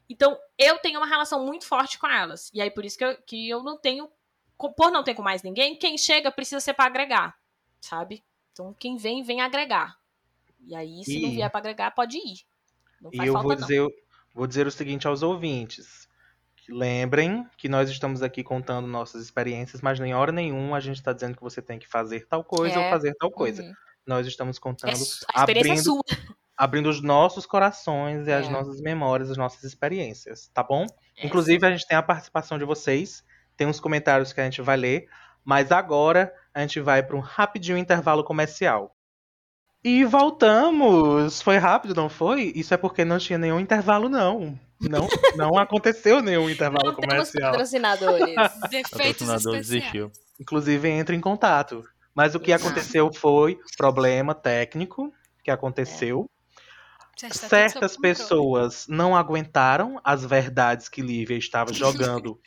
Então, eu tenho uma relação muito forte com elas. E aí, por isso que eu, que eu não tenho. Por não ter com mais ninguém, quem chega precisa ser pra agregar sabe? Então quem vem, vem agregar. E aí, se não E- vier pra agregar, pode ir. Não E faz eu falta, vou não. dizer, vou dizer o seguinte aos ouvintes. Lembrem que nós estamos aqui contando nossas experiências, mas nem hora nenhuma a gente está dizendo que você tem que fazer tal coisa É. ou fazer tal coisa. Uhum. Nós estamos É contando, su- a experiência é abrindo, sua. abrindo os nossos corações e as É. nossas memórias, as nossas experiências, tá bom? É, Inclusive, a gente tem a participação de vocês, tem uns comentários que a gente vai ler, mas agora a gente vai para um rapidinho intervalo comercial. E voltamos! Foi rápido, não foi? Isso é porque não tinha nenhum intervalo, não. Não, não aconteceu nenhum intervalo Não temos comercial. patrocinadores. Defeitos patrocinador especiais. desistiu. Inclusive, entre em contato. Mas o que aconteceu foi problema técnico que aconteceu. Tudo Certas pessoas não aguentaram as verdades que Lívia estava jogando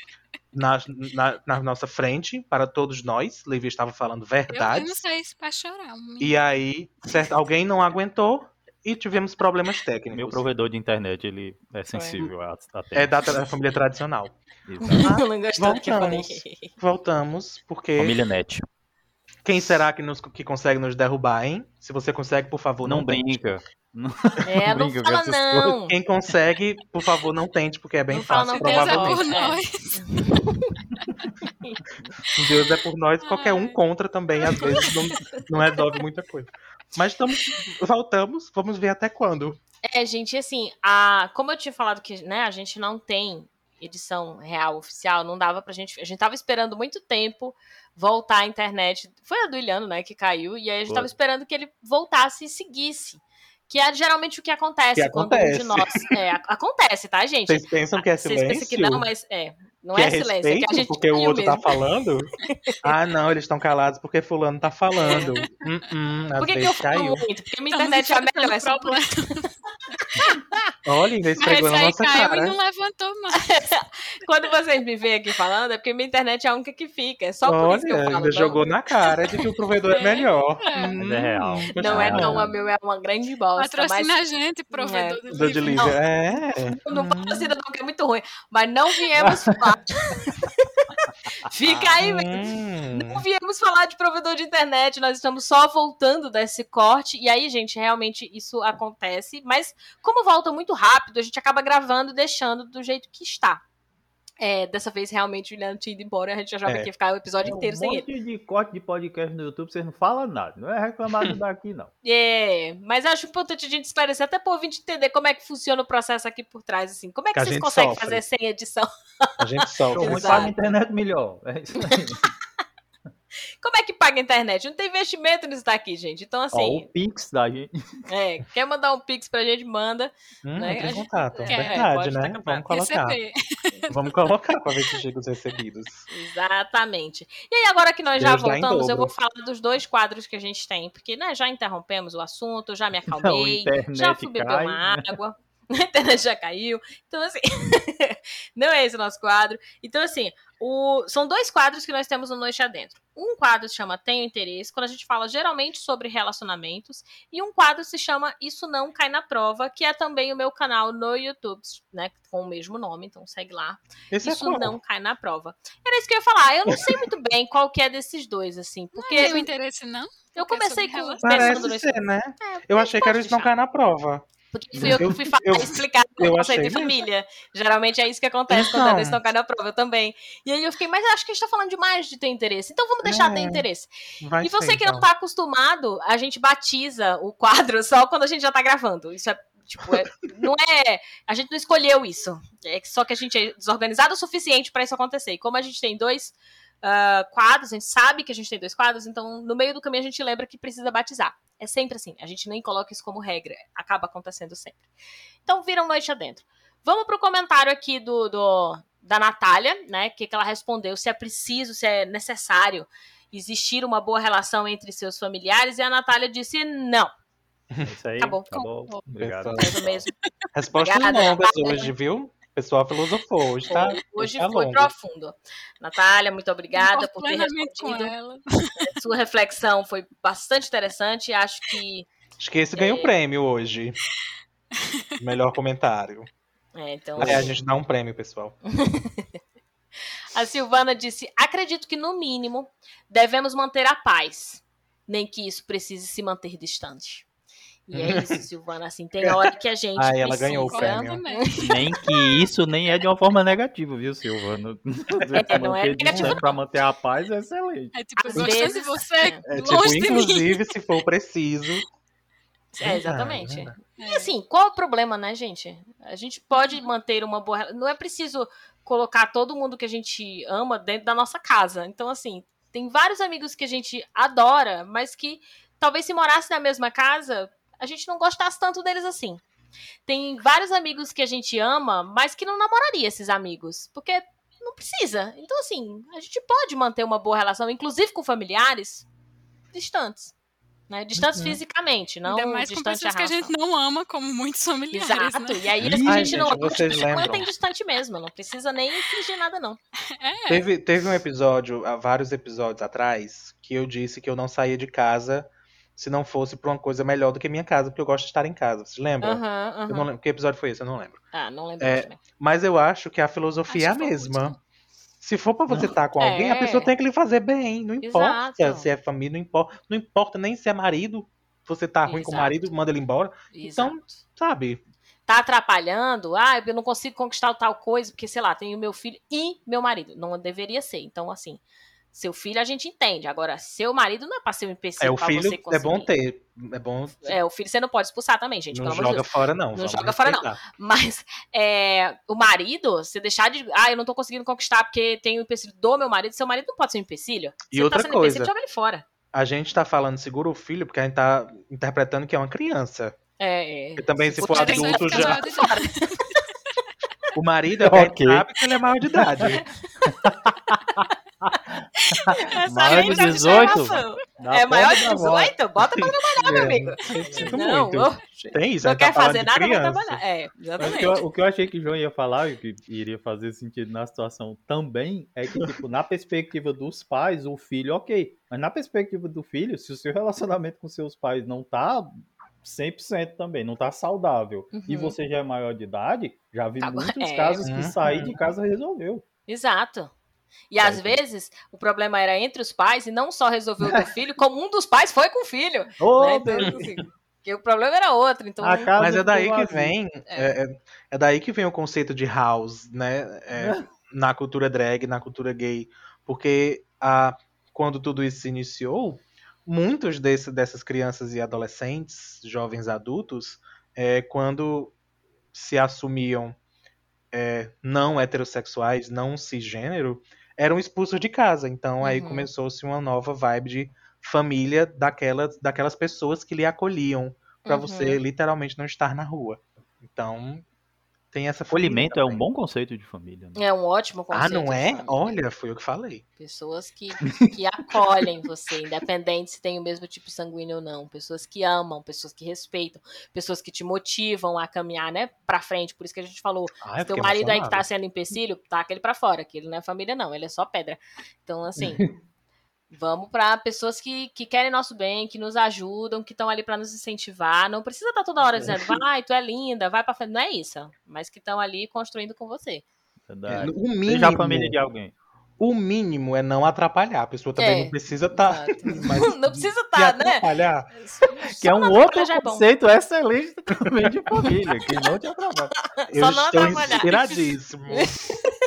na, na, na nossa frente para todos nós. Lívia estava falando Eu, eu verdades. não sei se pra chorar. um E aí, certo, alguém não aguentou e tivemos problemas técnicos. Meu provedor de internet, ele é sensível a, a É da, da família tradicional. Eu falei. Voltamos. Voltamos, porque Família Net. quem será que, nos, que consegue nos derrubar, hein? Se você consegue, por favor, não, Não tente. brinca. É, não com fala não. Quem consegue, por favor, não tente, porque é bem Não fala fácil, não, Deus é provavelmente. por É. nós. Deus é por nós, qualquer um contra também, às vezes não, não resolve muita coisa. Mas estamos, voltamos, vamos ver até quando. É, gente, assim, a, como eu tinha falado que né, a gente não tem edição real oficial, não dava pra gente. A gente tava esperando muito tempo voltar à internet. Foi a do Iliano, né, que caiu, e aí a gente Foi. tava esperando que ele voltasse e seguisse. Que é geralmente o que acontece Que quando um acontece. de nós. É, acontece, tá, gente? Vocês pensam que é Vocês silêncio? pensam que não, mas é. Não que é, é silêncio, é respeito, que a gente porque o outro tá mesmo. falando? ah, não, eles estão calados porque fulano tá falando. Hum, hum, Por que, que eu falo caiu. muito? Porque minha Estamos internet é a melhor. é. Olha, ainda Mas esfregou na aí nossa caiu cara. e não levantou mais. Quando vocês me veem aqui falando, é porque minha internet é a única que fica. É só por isso que eu Olha, falo. ainda não- jogou na cara de que o provedor é É, melhor. é. Mas é real. Hum, Não é não, a meu é uma grande bosta. Mas Patrocina a gente, provedor do Do de livro. Lívia. É. não patrocina não, que é muito ruim. Mas não viemos falar. Fica aí. Hum. Não viemos falar de provedor de internet, nós estamos só voltando desse corte. E aí, gente, realmente isso acontece. Mas, como volta muito rápido, a gente acaba gravando e deixando do jeito que está. É, dessa vez, realmente, o Juliano tinha ido embora. A gente achava É. que ia ficar o episódio É inteiro um sem ele. monte de corte de podcast no YouTube, vocês não falam nada. Não é reclamado daqui, não. É, mas acho importante a gente esclarecer, até por ouvinte entender como é que funciona o processo aqui por trás, assim. Como é que, Que vocês conseguem sofre. fazer sem edição? A gente. Então, Exato. paga a internet melhor. É isso aí. Como é que paga a internet? Não tem investimento nisso daqui, gente. Então, Ó, assim, o Pix da gente. é, quer mandar um pix pra gente, manda. Hum, né? tem gente- contato. é, Verdade, né? Vamos colocar. Receber. Vamos colocar pra ver se chega os recebidos. Exatamente. E aí, agora que nós já Deus em voltamos, eu vou falar dos dois quadros que a gente tem, porque né, já interrompemos o assunto, já me Não, acalmei, internet já fui beber cai, uma né? água. A internet já caiu. Então, assim, não é esse o nosso quadro. Então, assim, o- são dois quadros que nós temos no Noite Adentro. Um quadro se chama Tenho Interesse, quando a gente fala geralmente sobre relacionamentos, e um quadro se chama Isso Não Cai na Prova, que é também o meu canal no YouTube, né? Com o mesmo nome, então segue lá. Esse Isso é não cai na prova. Era isso que eu ia falar. Eu não sei muito bem qual que é desses dois, assim, Não porque tem interesse, não? eu porque é comecei com relação. Parece ser, né? É, Eu achei que era pode isso não deixar. cai na prova. Porque fui eu que Eu- fui falar, eu- explicar o eu conceito de família. Geralmente é isso que acontece quando Então. eles não cai na prova, eu também. E aí eu fiquei, mas acho que a gente tá falando demais de ter interesse. Então vamos deixar É, ter interesse. Vai e você ser, que não então. tá acostumado, a gente batiza o quadro só quando a gente já tá gravando. Isso é. Tipo, é- não é. A gente não escolheu isso. É só que a gente é desorganizado o suficiente pra isso acontecer. E como a gente tem dois ah, quadros, a gente sabe que a gente tem dois quadros, então no meio do caminho a gente lembra que precisa batizar. É sempre assim. A gente nem coloca isso como regra. Acaba acontecendo sempre. Então viram noite adentro. Vamos pro comentário aqui do, do- da Natália, né? Que, que ela respondeu se é preciso, se é necessário existir uma boa relação entre seus familiares. E a Natália disse não. É isso aí. Acabou. Acabou. Obrigado. Pessoal. Mais ou menos. Respostas Obrigada, longas Natália. hoje, viu? O pessoal filosofou. Hoje tá, Hoje tá foi longo. profundo. Natália, muito obrigada por ter respondido. ela. Sua reflexão foi bastante interessante. Acho que. Acho que esse ganha o prêmio hoje. Melhor comentário. É, então, É, a gente dá um prêmio, pessoal. A Silvana disse: acredito que, no mínimo, devemos manter a paz, nem que isso precise se manter distante. E é isso, Silvana. Assim, tem hora que a gente. Ai, ela ganhou o prêmio. Nem que isso nem é de uma forma negativa, viu, Silvano? É, não é Manter negativo, pra manter a paz é excelente. É tipo, Às gostando de vezes, você, É tipo, longe de mim. inclusive, se for preciso. É, exatamente. Verdade, E assim, qual o problema, né, gente? A gente pode manter uma boa. Não é preciso colocar todo mundo que a gente ama dentro da nossa casa. Então, assim, tem vários amigos que a gente adora, mas que talvez se morasse na mesma casa, a gente não gostasse tanto deles assim. Tem vários amigos que a gente ama, mas que não namoraria esses amigos. Porque não precisa. Então, assim, a gente pode manter uma boa relação, inclusive com familiares distantes. Né? Distantes Uhum. fisicamente, não Ainda mais com pessoas que a gente não ama, como muitos familiares, Exato. né? E aí, Ih, a gente gente, não ama, vocês a gente mantém distante mesmo. Não precisa nem fingir nada, não. É, Teve, teve um episódio, há vários episódios atrás, que eu disse que eu não saía de casa se não fosse pra uma coisa melhor do que minha casa, porque eu gosto de estar em casa. Vocês lembram? Eu não lembro. Que episódio foi esse? Eu não lembro. Ah, não lembro É. Mas eu acho que a filosofia Acho é a mesma. Se for pra você estar com alguém, É. a pessoa tem que lhe fazer bem. Não importa Exato. se é família, não importa. Não importa nem se é marido. Você tá ruim com o Exato. marido, manda ele embora. Exato. Então, sabe? Tá atrapalhando, ah, eu não consigo conquistar tal coisa, porque, sei lá, tenho meu filho e meu marido. Não deveria ser. Então, assim, seu filho a gente entende. Agora, seu marido não é pra ser um empecilho É, o pra filho você é conseguir. bom ter. É bom. É, o filho você não pode expulsar também, gente, não joga Deus. fora, não. Não joga fora, não. respeitar. Mas é, o marido, você deixar de. Ah, eu não tô conseguindo conquistar porque tem o empecilho do meu marido. Seu marido não pode ser um empecilho. E Se outra tá sendo coisa. empecilho, joga ele fora. A gente tá falando segura o filho porque a gente tá interpretando que é uma criança. É, é. E também, se for for adulto, já. O marido é porque a gente Ok. sabe que ele é maior de idade. Essa Maior de é 18? observação. Na é maior de da 18? avó. Então bota pra trabalhar, meu É, amigo. Não, Tem isso, não tá quer fazer nada, vai criança. trabalhar. É, Mas o, que eu, o que eu achei que o João ia falar, e que iria fazer sentido na situação também, é que, tipo, na perspectiva dos pais, o filho, ok. Mas na perspectiva do filho, se o seu relacionamento com seus pais não tá 100% também, não tá saudável, e Uhum. você já é maior de idade, já vi Tá muitos é. casos que Uhum. sair de casa resolveu. Exato. E às vezes o problema era entre os pais e não só resolveu do filho, como um dos pais foi com o filho. Ô, né? Então, assim, porque o problema era outro. Então, Mas é daí que vem. É, é- é daí que vem o conceito de house, né? É, na cultura drag, na cultura gay. Porque a, quando tudo isso se iniciou, muitos desse, dessas crianças e adolescentes, jovens adultos, é, quando se assumiam é, não heterossexuais, não cisgênero, eram expulsos de casa. Então aí Uhum. começou-se uma nova vibe de família daquelas, daquelas pessoas que lhe acolhiam pra Uhum. você literalmente não estar na rua. Então, tem essa Acolhimento é um bom conceito de família. Né? é um ótimo conceito. Ah, não é? Olha, foi eu que falei. Pessoas que, que acolhem você, independente se tem o mesmo tipo sanguíneo ou não. Pessoas que amam, pessoas que respeitam, pessoas que te motivam a caminhar, né, pra frente. Por isso que a gente falou, Ah, se teu marido aí que tá emocionado. sendo empecilho, taca ele pra fora, que ele não é família não, ele é só pedra. Então, assim, vamos pra pessoas que, que querem nosso bem, que nos ajudam, que estão ali pra nos incentivar. Não precisa estar toda hora dizendo, vai, tu é linda, vai pra frente. Não é isso. Mas que estão ali construindo com você. É, Verdade. o Seja mínimo, a família de alguém. O mínimo é não atrapalhar. A pessoa também É, não precisa estar. Exato. mas não precisa estar, né? atrapalhar. Que é um outro é conceito excelente também de família, que não te atrapalha. Eu Só não estou atrapalhar. inspiradíssimo.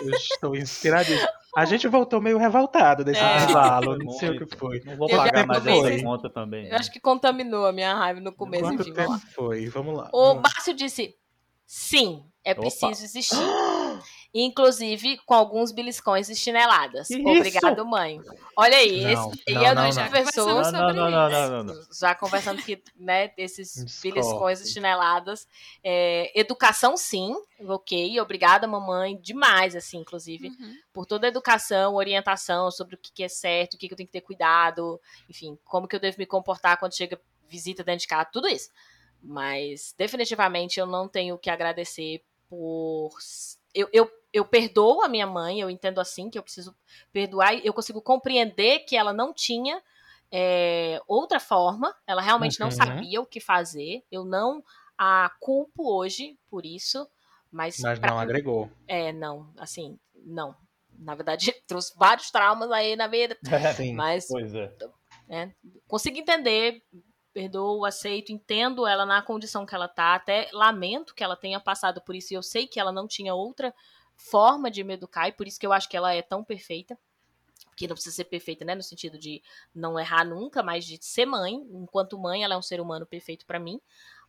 Eu estou inspiradíssimo. A gente voltou meio revoltado desse É. intervalo. Não sei o que foi. Não vou Eu pagar mais comecei- essa conta também. Eu acho que contaminou a minha raiva no começo, Quanto tempo lá. foi? Vamos lá. O Márcio disse: sim, é Opa. preciso existir. Inclusive com alguns beliscões e chineladas. Que Obrigado, isso? mãe. Olha aí, Não, esse, e não, a não, gente não. conversou. Não, Conversamos não, não, não, sobre não, não, não. Já conversando que, né, desses Discordo. beliscões e chineladas. É, educação, sim, ok. Obrigada, mamãe. Demais, assim, inclusive. Uhum. Por toda a educação, orientação sobre o que é certo, o que que eu tenho que ter cuidado. Enfim, como que eu devo me comportar quando chega visita dentro de casa, tudo isso. Mas, definitivamente, eu não tenho o que agradecer por. Eu, eu, eu perdoo a minha mãe, eu entendo assim que eu preciso perdoar, eu consigo compreender que ela não tinha é, outra forma, ela realmente não Uhum. sabia o que fazer. Eu não a culpo hoje por isso, mas, Mas pra- não agregou. é, não, assim, não. Na verdade, trouxe vários traumas aí na vida, Sim. mas Pois é. né, consigo entender, perdoo, aceito, entendo ela na condição que ela tá, até lamento que ela tenha passado por isso, e eu sei que ela não tinha outra forma de me educar, e por isso que eu acho que ela é tão perfeita, que não precisa ser perfeita, né, no sentido de não errar nunca, mas de ser mãe, enquanto mãe ela é um ser humano perfeito pra mim,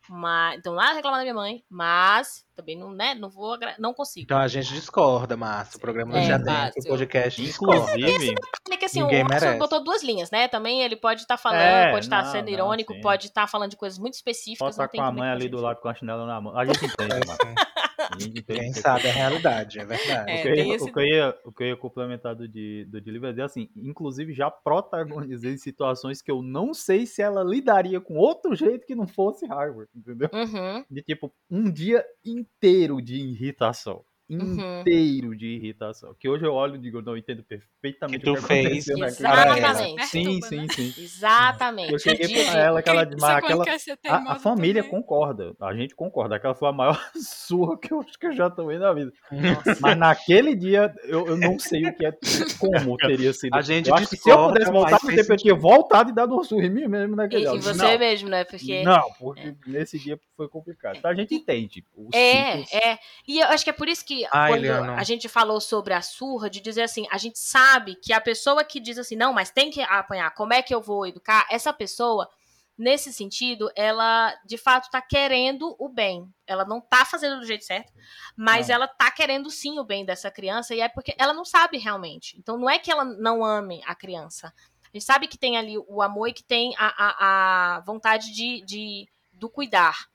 mas, então nada reclamar da minha mãe, mas também não, né, não vou, não consigo. Então a gente discorda, Márcio. O programa É, já tem o Márcio. podcast discorda. Inclusive, É que assim, Ninguém o Márcio merece. botou duas linhas, né? Também ele pode estar falando, É, pode estar não, sendo não, irônico, sim. pode estar falando de coisas muito específicas. pode não estar com a mãe ali gente. do lado com a chinela na mão. A gente entende, mano. A gente entende. Quem sabe a realidade, é verdade. É, o, que eu esse- o, que eu ia, o que eu ia complementar do, de, do de livro é dizer assim, inclusive já protagonizei situações que eu não sei se ela lidaria com outro jeito que não fosse Harvard, entendeu? Uhum, De tipo, um dia inteiro de irritação. Uhum. Inteiro de irritação. Que hoje eu olho e digo, eu não entendo perfeitamente Que tu o que fez aconteceu naquele Exatamente. Sim, sim, né? sim. exatamente. Eu cheguei Dia pra ela que ela quando aquela a, a família também? concorda, a gente concorda. Aquela foi a maior surra que eu acho que eu já tomei na vida. Nossa. Mas naquele dia, eu, eu não sei o que é, como teria sido. A gente eu acho que se eu pudesse voltar no tempo, eu tinha voltado e dado um surra em mim mesmo E, naquele e dia. você não, mesmo, né? Porque. não, porque nesse dia foi complicado. Então a gente entende. Os É, é. E eu acho que é por isso que Ai, quando Leandro. a gente falou sobre a surra, de dizer assim, a gente sabe que a pessoa que diz assim, não, mas tem que apanhar, como é que eu vou educar? Essa pessoa, nesse sentido, ela de fato tá querendo o bem. Ela não tá fazendo do jeito certo, mas Não. ela tá querendo sim o bem dessa criança, e é porque ela não sabe realmente. Então não é que ela não ame a criança. A gente sabe que tem ali o amor e que tem a, a, a vontade de, de do cuidar.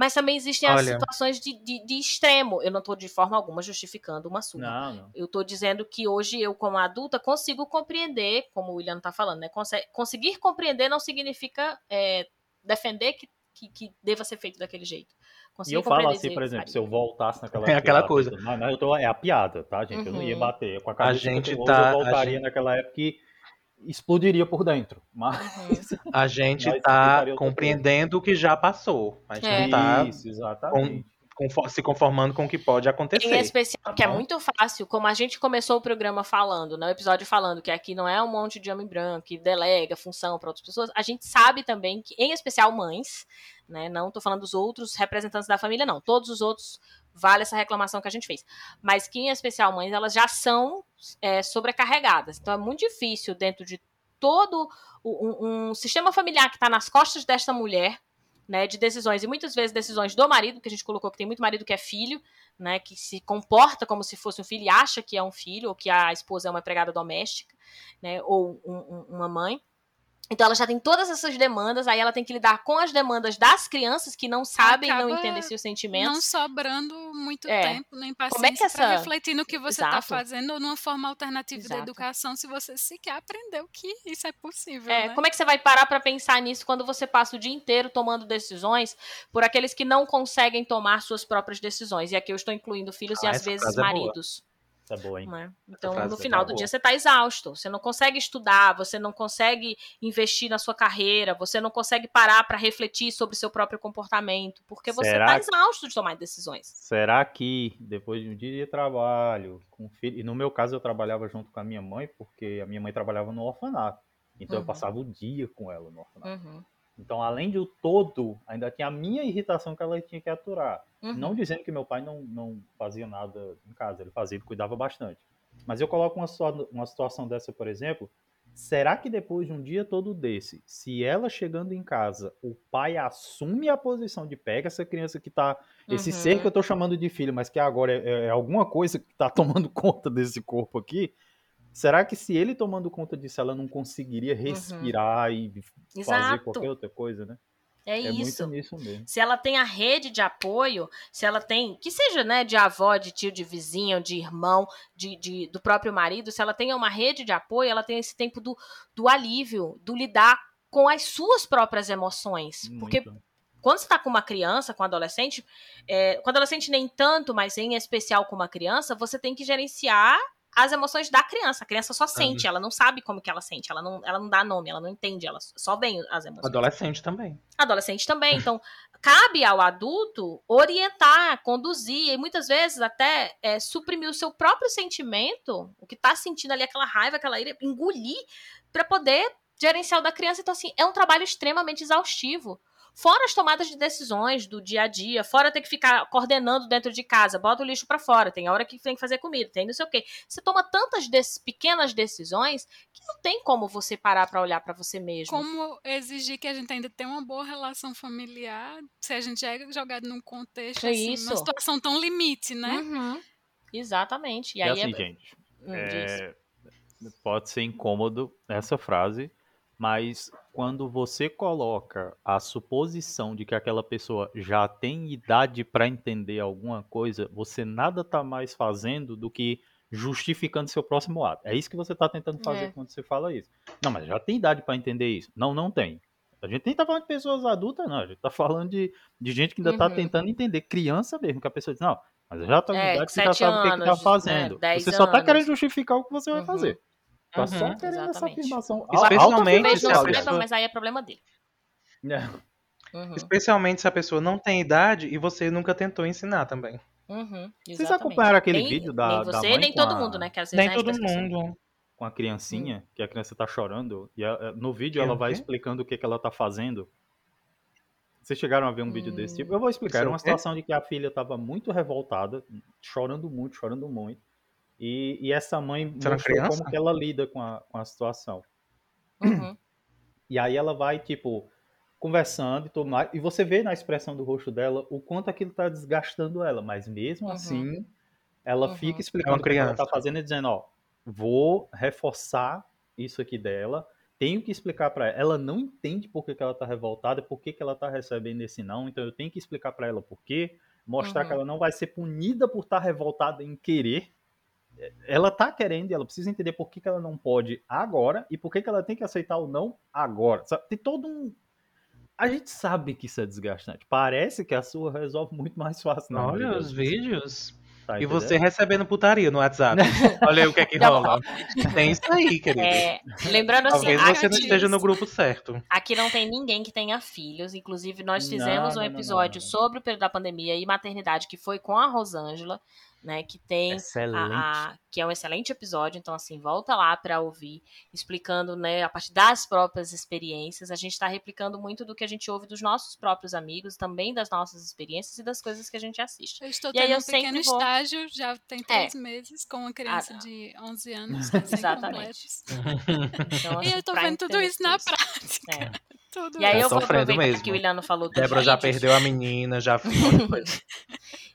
Mas também existem as Olha. situações de, de, de extremo. Eu não tô de forma alguma justificando uma surra. Não, não. Eu tô dizendo que hoje eu, como adulta, consigo compreender, como o William tá falando, né? Conse- conseguir compreender não significa é, defender que, que, que deva ser feito daquele jeito. E eu falo assim, por exemplo, se eu voltasse naquela É época. aquela coisa. bater. Mas, mas eu tô, é a piada, tá, gente? Eu não ia Uhum. bater. Com a eu gente tá- a eu voltaria gente- naquela época e explodiria por dentro. Mas. Uhum. A gente tá outra compreendendo o que já passou. A gente É. não tá Isso, exatamente. confo- se conformando com o que pode acontecer. Em especial, que é muito fácil, como a gente começou o programa falando, né, o episódio falando que aqui não é um monte de homem branco que delega função para outras pessoas, a gente sabe também que, em especial mães, né, não tô falando dos outros representantes da família, não, todos os outros vale essa reclamação que a gente fez, mas que em especial mães, elas já são é, sobrecarregadas, então é muito difícil dentro de todo um, um sistema familiar que está nas costas desta mulher, né, de decisões, e muitas vezes decisões do marido, que a gente colocou que tem muito marido que é filho, né, que se comporta como se fosse um filho e acha que é um filho, ou que a esposa é uma empregada doméstica, né, ou um- um- uma mãe. Então ela já tem todas essas demandas, aí ela tem que lidar com as demandas das crianças que não sabem, não entendem seus sentimentos. Não sobrando muito É. tempo nem paciência Como é que para essa- refletir no que você está fazendo ou numa forma alternativa da Exato. educação, se você sequer aprendeu que isso é possível. É, né? como é que você vai parar pra pensar nisso quando você passa o dia inteiro tomando decisões por aqueles que não conseguem tomar suas próprias decisões? E aqui eu estou incluindo filhos Ah, e às vezes frase é boa. maridos. Isso é boa, hein? né? Então, no final do boa. dia, você tá exausto. Você não consegue estudar, você não consegue investir na sua carreira, você não consegue parar para refletir sobre o seu próprio comportamento, porque você Será tá que- exausto de tomar decisões. Será que depois de um dia de trabalho, com filho, e no meu caso eu trabalhava junto com a minha mãe, porque a minha mãe trabalhava no orfanato. Então eu Uhum. passava o dia com ela no orfanato. Uhum, Então, além do todo, ainda tinha a minha irritação que ela tinha que aturar. Uhum. Não dizendo que meu pai não, não fazia nada em casa, ele fazia, cuidava bastante. Mas eu coloco uma, uma situação dessa, por exemplo, será que depois de um dia todo desse, se ela chegando em casa, o pai assume a posição de pega essa criança que tá, esse Uhum. ser que eu tô chamando de filho, mas que agora é, é alguma coisa que tá tomando conta desse corpo aqui, será que se ele tomando conta disso, ela não conseguiria respirar e fazer Uhum. Exato. qualquer outra coisa, né? É, É isso. muito nisso mesmo. Se ela tem a rede de apoio, se ela tem, que seja, né, de avó, de tio, de vizinho, de irmão, de, de- do próprio marido, se ela tem uma rede de apoio, ela tem esse tempo do, do alívio, do lidar com as suas próprias emoções. Porque Muito. quando você está com uma criança, com um adolescente, é, com adolescente nem tanto, mas em especial com uma criança, você tem que gerenciar as emoções da criança. A criança só sente, ela não sabe como que ela sente, ela não, ela não dá nome, ela não entende, ela só vem as emoções. Adolescente também. Adolescente também. Então, cabe ao adulto orientar, conduzir, e muitas vezes até é, suprimir o seu próprio sentimento, o que tá sentindo ali, aquela raiva, aquela ira, engolir, para poder gerenciar o da criança. Então, assim, é um trabalho extremamente exaustivo. Fora as tomadas de decisões do dia a dia, fora ter que ficar coordenando dentro de casa, bota o lixo para fora, tem hora que tem que fazer comida, tem não sei o quê. Você toma tantas pequenas decisões que não tem como você parar para olhar para você mesmo. Como exigir que a gente ainda tenha uma boa relação familiar se a gente é jogado num contexto, É assim, numa situação tão limite, né? Uhum. Exatamente. E E aí assim, é... gente, Hum, é, pode ser incômodo essa frase, mas quando você coloca a suposição de que aquela pessoa já tem idade para entender alguma coisa, você nada tá mais fazendo do que justificando seu próximo ato. É isso que você tá tentando fazer É. quando você fala isso. Não, mas já tem idade para entender isso. Não, não tem. A gente nem tá falando de pessoas adultas, não. A gente tá falando de, de gente que ainda tá Uhum. tentando entender. Criança mesmo, que a pessoa diz, não, mas já tô com É, idade, você já sabe o que, que tá anos, né, fazendo. dez você só tá anos. querendo justificar o que você vai Uhum. fazer. Tá só Uhum. querendo essa Exatamente. afirmação. Especialmente não pessoa- mas aí é problema dele. É. Uhum, Especialmente se a pessoa não tem idade e você nunca tentou ensinar também. uhum, Vocês acompanharam aquele nem, vídeo da, nem da você, mãe nem com todo a- mundo, né? Que às vezes Nem gente todo assim, mundo. com a criancinha, que a criança tá chorando, e a- no vídeo Que ela vai explicando o que, que ela tá fazendo. Vocês chegaram a ver um vídeo desse Hum. tipo? Eu vou explicar. Era é uma quê? situação de que a filha tava muito revoltada, chorando muito, chorando muito. E, e essa mãe Você mostrou criança? como que ela lida com a, com a situação. Uhum, E aí ela vai, tipo, conversando e tudo mais. E você vê na expressão do rosto dela o quanto aquilo tá desgastando ela. Mas mesmo Uhum. assim, ela Uhum. fica É explicando uma o que ela tá criança. fazendo e dizendo, ó, vou reforçar isso aqui dela tenho que explicar para ela. Ela não entende por que, que ela tá revoltada, por que, que ela tá recebendo esse não, então eu tenho que explicar para ela por quê, mostrar Uhum. que ela não vai ser punida por estar revoltada em querer. Ela tá querendo e ela precisa entender por que, que ela não pode agora e por que, que ela tem que aceitar o não agora. Sabe? Tem todo um. A gente sabe que isso é desgastante. Parece que a sua resolve muito mais fácil. na Olha os vezes. vídeos. Tá E entendendo? você recebendo putaria no WhatsApp. Olha aí o que é que Não, rola. Tem isso aí, querido. É, lembrando assim, Talvez você não esteja no grupo certo. Aqui não tem ninguém que tenha filhos. Inclusive, nós Não, fizemos um não, não, episódio não, não. sobre o período da pandemia e maternidade, que foi com a Rosângela, né? Que tem. Excelente. a- a- que é um excelente episódio, então assim, volta lá para ouvir, explicando, né, a partir das próprias experiências. A gente está replicando muito do que a gente ouve dos nossos próprios amigos, também das nossas experiências e das coisas que a gente assiste. Eu estou E aí tendo eu um pequeno vou- estágio, já tem três meses, com uma criança Ah, de 11 anos, Exatamente. Então, E assim, eu tô pra vendo tudo isso na prática. É. Tudo E aí É eu vou sofrendo aproveitar mesmo. que o Iliano falou Débora já perdeu a menina, já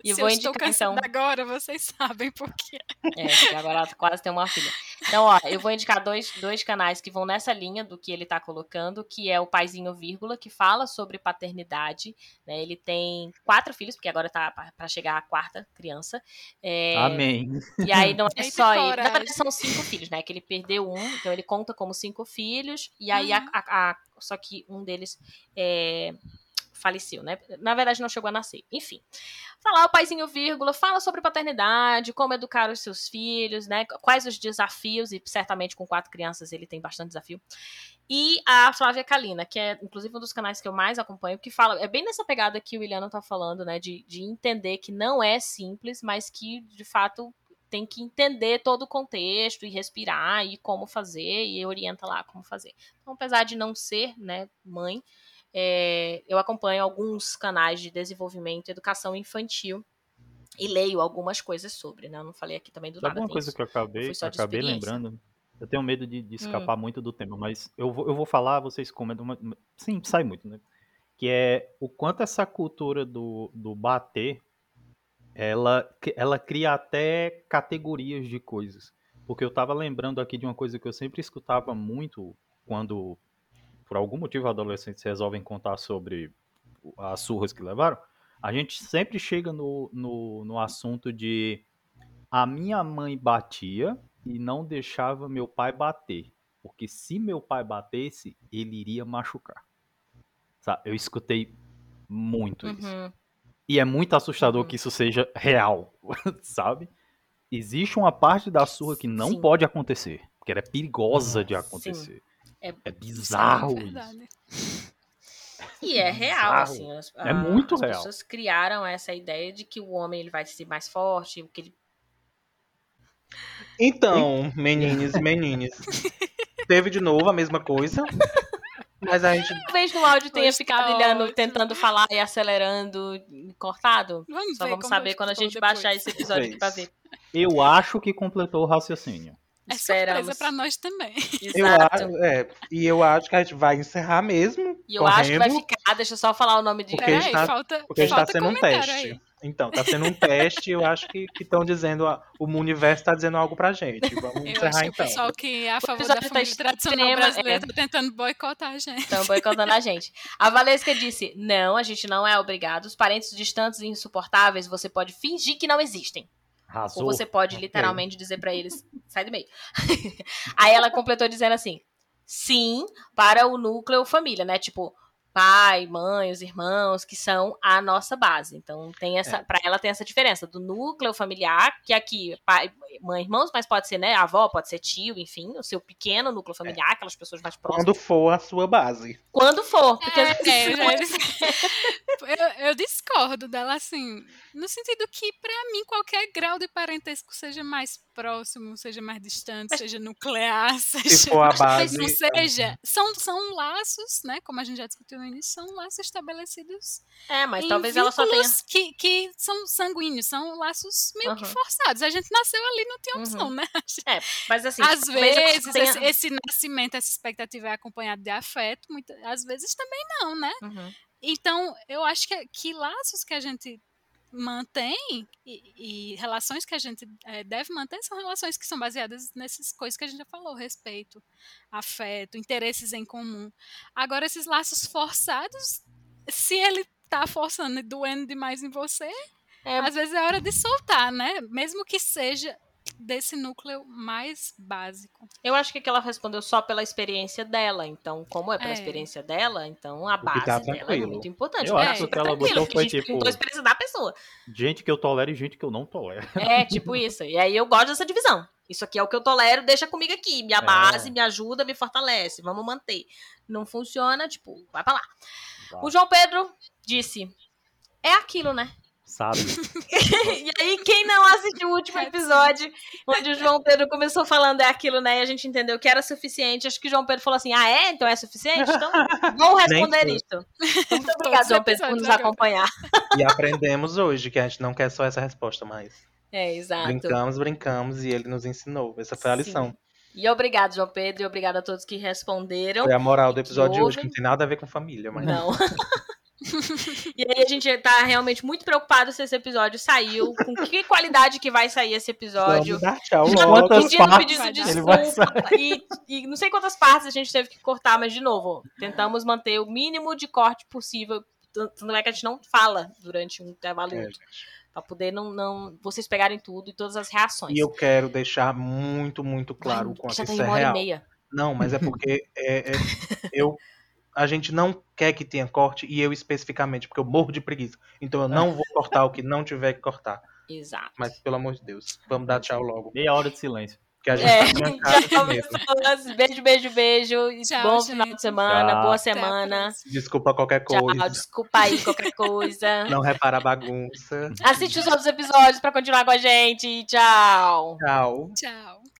E Se vou indicar, então, agora, vocês sabem por quê. É, porque agora ela quase tem uma filha. Então, ó, eu vou indicar dois, dois canais que vão nessa linha do que ele tá colocando, que é o Paizinho Vírgula, que fala sobre paternidade. Né? Ele tem quatro filhos, porque agora tá pra- pra chegar a quarta criança. É, Amém. E aí não é só ele. Na verdade, são cinco filhos, né? Que ele perdeu um, então ele conta como cinco filhos. E aí, a- Uhum. a- a- só que um deles é, faleceu, né? Na verdade, não chegou a nascer. Enfim. Falar o paizinho vírgula, fala sobre paternidade, como educar os seus filhos, né? Quais os desafios, e certamente com quatro crianças ele tem bastante desafio. E a Flávia Kalina, que é inclusive um dos canais que eu mais acompanho, que fala, é bem nessa pegada que o Williano tá falando, né? De, de entender que não é simples, mas que de fato tem que entender todo o contexto e respirar e como fazer e orienta lá como fazer. Então, apesar de não ser, né, mãe, é, eu acompanho alguns canais de desenvolvimento e educação infantil e leio algumas coisas sobre, né? Eu não falei aqui também do Sabe nada. uma coisa isso. que eu acabei, acabei lembrando? Eu tenho medo de, Hum. de escapar muito do tema, mas eu vou, eu vou falar, vocês comentam. Sim, sai muito, né? Que é o quanto essa cultura do, do bater, ela, ela cria até categorias de coisas. Porque eu tava lembrando aqui de uma coisa que eu sempre escutava muito quando, por algum motivo, adolescentes resolvem contar sobre as surras que levaram. A gente sempre chega no, no, no assunto de a minha mãe batia e não deixava meu pai bater. Porque se meu pai batesse, ele iria machucar. Sabe? Eu escutei muito isso. E é muito assustador Uhum. que isso seja real, sabe? Existe uma parte da surra que não Sim. pode acontecer. Porque ela é perigosa de acontecer. É- É bizarro é isso. verdade. E é real, Bizarro. assim. as- É muito as real. pessoas criaram essa ideia de que o homem ele vai ser mais forte, que ele Então, meninos e meninas, teve de novo a mesma coisa. Mas a gente. Talvez no áudio tenha Hoje tá ficado olhando, ótimo. tentando falar e acelerando, cortado. Vamos Só vamos saber quando a gente baixar depois. esse episódio aqui pra ver. Eu acho que completou o raciocínio. É Esperamos. surpresa pra nós também. Eu acho, é, e eu acho que a gente vai encerrar mesmo. E eu acho que vai correndo, ficar, deixa eu só falar o nome de. Porque Peraí, está- falta, Porque está sendo um teste. aí. Então, tá sendo um teste. Eu acho que estão dizendo. O universo tá dizendo algo pra gente. Vamos Eu acho encerrar que o então. pessoal que é a favor da tá família tradicional extrema, brasileira é. tá tentando boicotar a gente. Estão boicotando a gente. A Valesca disse: não, a gente não é obrigado. Os parentes distantes e insuportáveis, você pode fingir que não existem. Arrasou. Ou você pode literalmente dizer pra eles, sai do meio. Aí ela completou dizendo assim: sim, para o núcleo família, né? Tipo, pai, mãe, os irmãos, que são a nossa base. Então tem essa, É. para ela tem essa diferença do núcleo familiar, que aqui pai, mãe, irmãos, mas pode ser, né, avó, pode ser tio, enfim, o seu pequeno núcleo familiar, aquelas pessoas mais próximas. Quando for a sua base. Quando for, porque É, é, eu, eu, eu discordo dela, assim, no sentido que, pra mim, qualquer grau de parentesco seja mais próximo, seja mais distante, seja nuclear, Se seja. for a base. Não seja, são, são laços, né? Como a gente já discutiu início, são laços estabelecidos. É, mas talvez ela só tenha. Que, que são sanguíneos, são laços meio que Aham. forçados. A gente nasceu ali, não tinha Uhum. opção, né? Mas assim, Às vezes, tenha- esse, esse nascimento, essa expectativa é acompanhada de afeto, muitas, às vezes também não, né? Uhum. Então, eu acho que, que laços que a gente mantém e, e relações que a gente é, deve manter são relações que são baseadas nessas coisas que a gente já falou, respeito, afeto, interesses em comum. Agora, esses laços forçados, se ele tá forçando e doendo demais em você, É. às vezes é hora de soltar, né? Mesmo que seja desse núcleo mais básico. Eu acho que ela respondeu só pela experiência dela. Então, como é pela É. experiência dela, então a que base tá dela é muito importante. Eu Tá acho que super que ela botou foi tipo- a experiência da pessoa. Gente que eu tolero e gente que eu não tolero. É, tipo isso. E aí eu gosto dessa divisão. Isso aqui é o que eu tolero, deixa comigo aqui. Minha É. base me ajuda, me fortalece. Vamos manter. Não funciona, tipo, vai pra lá. Vai. O João Pedro disse: é aquilo, né? Sabe? e aí, quem não assistiu o último episódio, onde o João Pedro começou falando é aquilo, né? E a gente entendeu que era suficiente. Acho que o João Pedro falou assim: ah, é? Então é suficiente? Então vou responder isso. Muito obrigado, os João Pedro, por nos acompanhar. E aprendemos hoje que a gente não quer só essa resposta mais. É, exato. Brincamos, brincamos e ele nos ensinou. Essa foi a Sim. lição. E obrigado, João Pedro, e obrigado a todos que responderam. Foi a moral do episódio de hoje, que não tem nada a ver com família, mas. Não. E aí a gente tá realmente muito preocupado se esse episódio saiu, com que qualidade que vai sair esse episódio. Vamos dar tchau Já logo. Quantas pedindo, partes pedindo desculpa. E, e não sei quantas partes a gente teve que cortar, mas de novo, tentamos manter o mínimo de corte possível. Tanto é que a gente não fala durante um intervalo É. Pra poder não, não, vocês pegarem tudo e todas as reações. E eu quero deixar muito, muito claro o Ai, quanto já tem isso é uma hora e real. meia. Não, mas é porque é, é- eu, a gente não quer que tenha corte, e eu especificamente, porque eu morro de preguiça. Então eu não vou cortar o que não tiver que cortar. Exato. Mas, pelo amor de Deus, vamos dar tchau logo. Meia hora de silêncio. Que a gente É, tá. Beijo, beijo, beijo. E Tchau, Bom gente. final de semana, Tchau. boa semana. Desculpa qualquer Tchau, coisa. desculpa aí qualquer coisa. Não repara a bagunça. Assiste os outros episódios pra continuar com a gente. Tchau. Tchau. Tchau.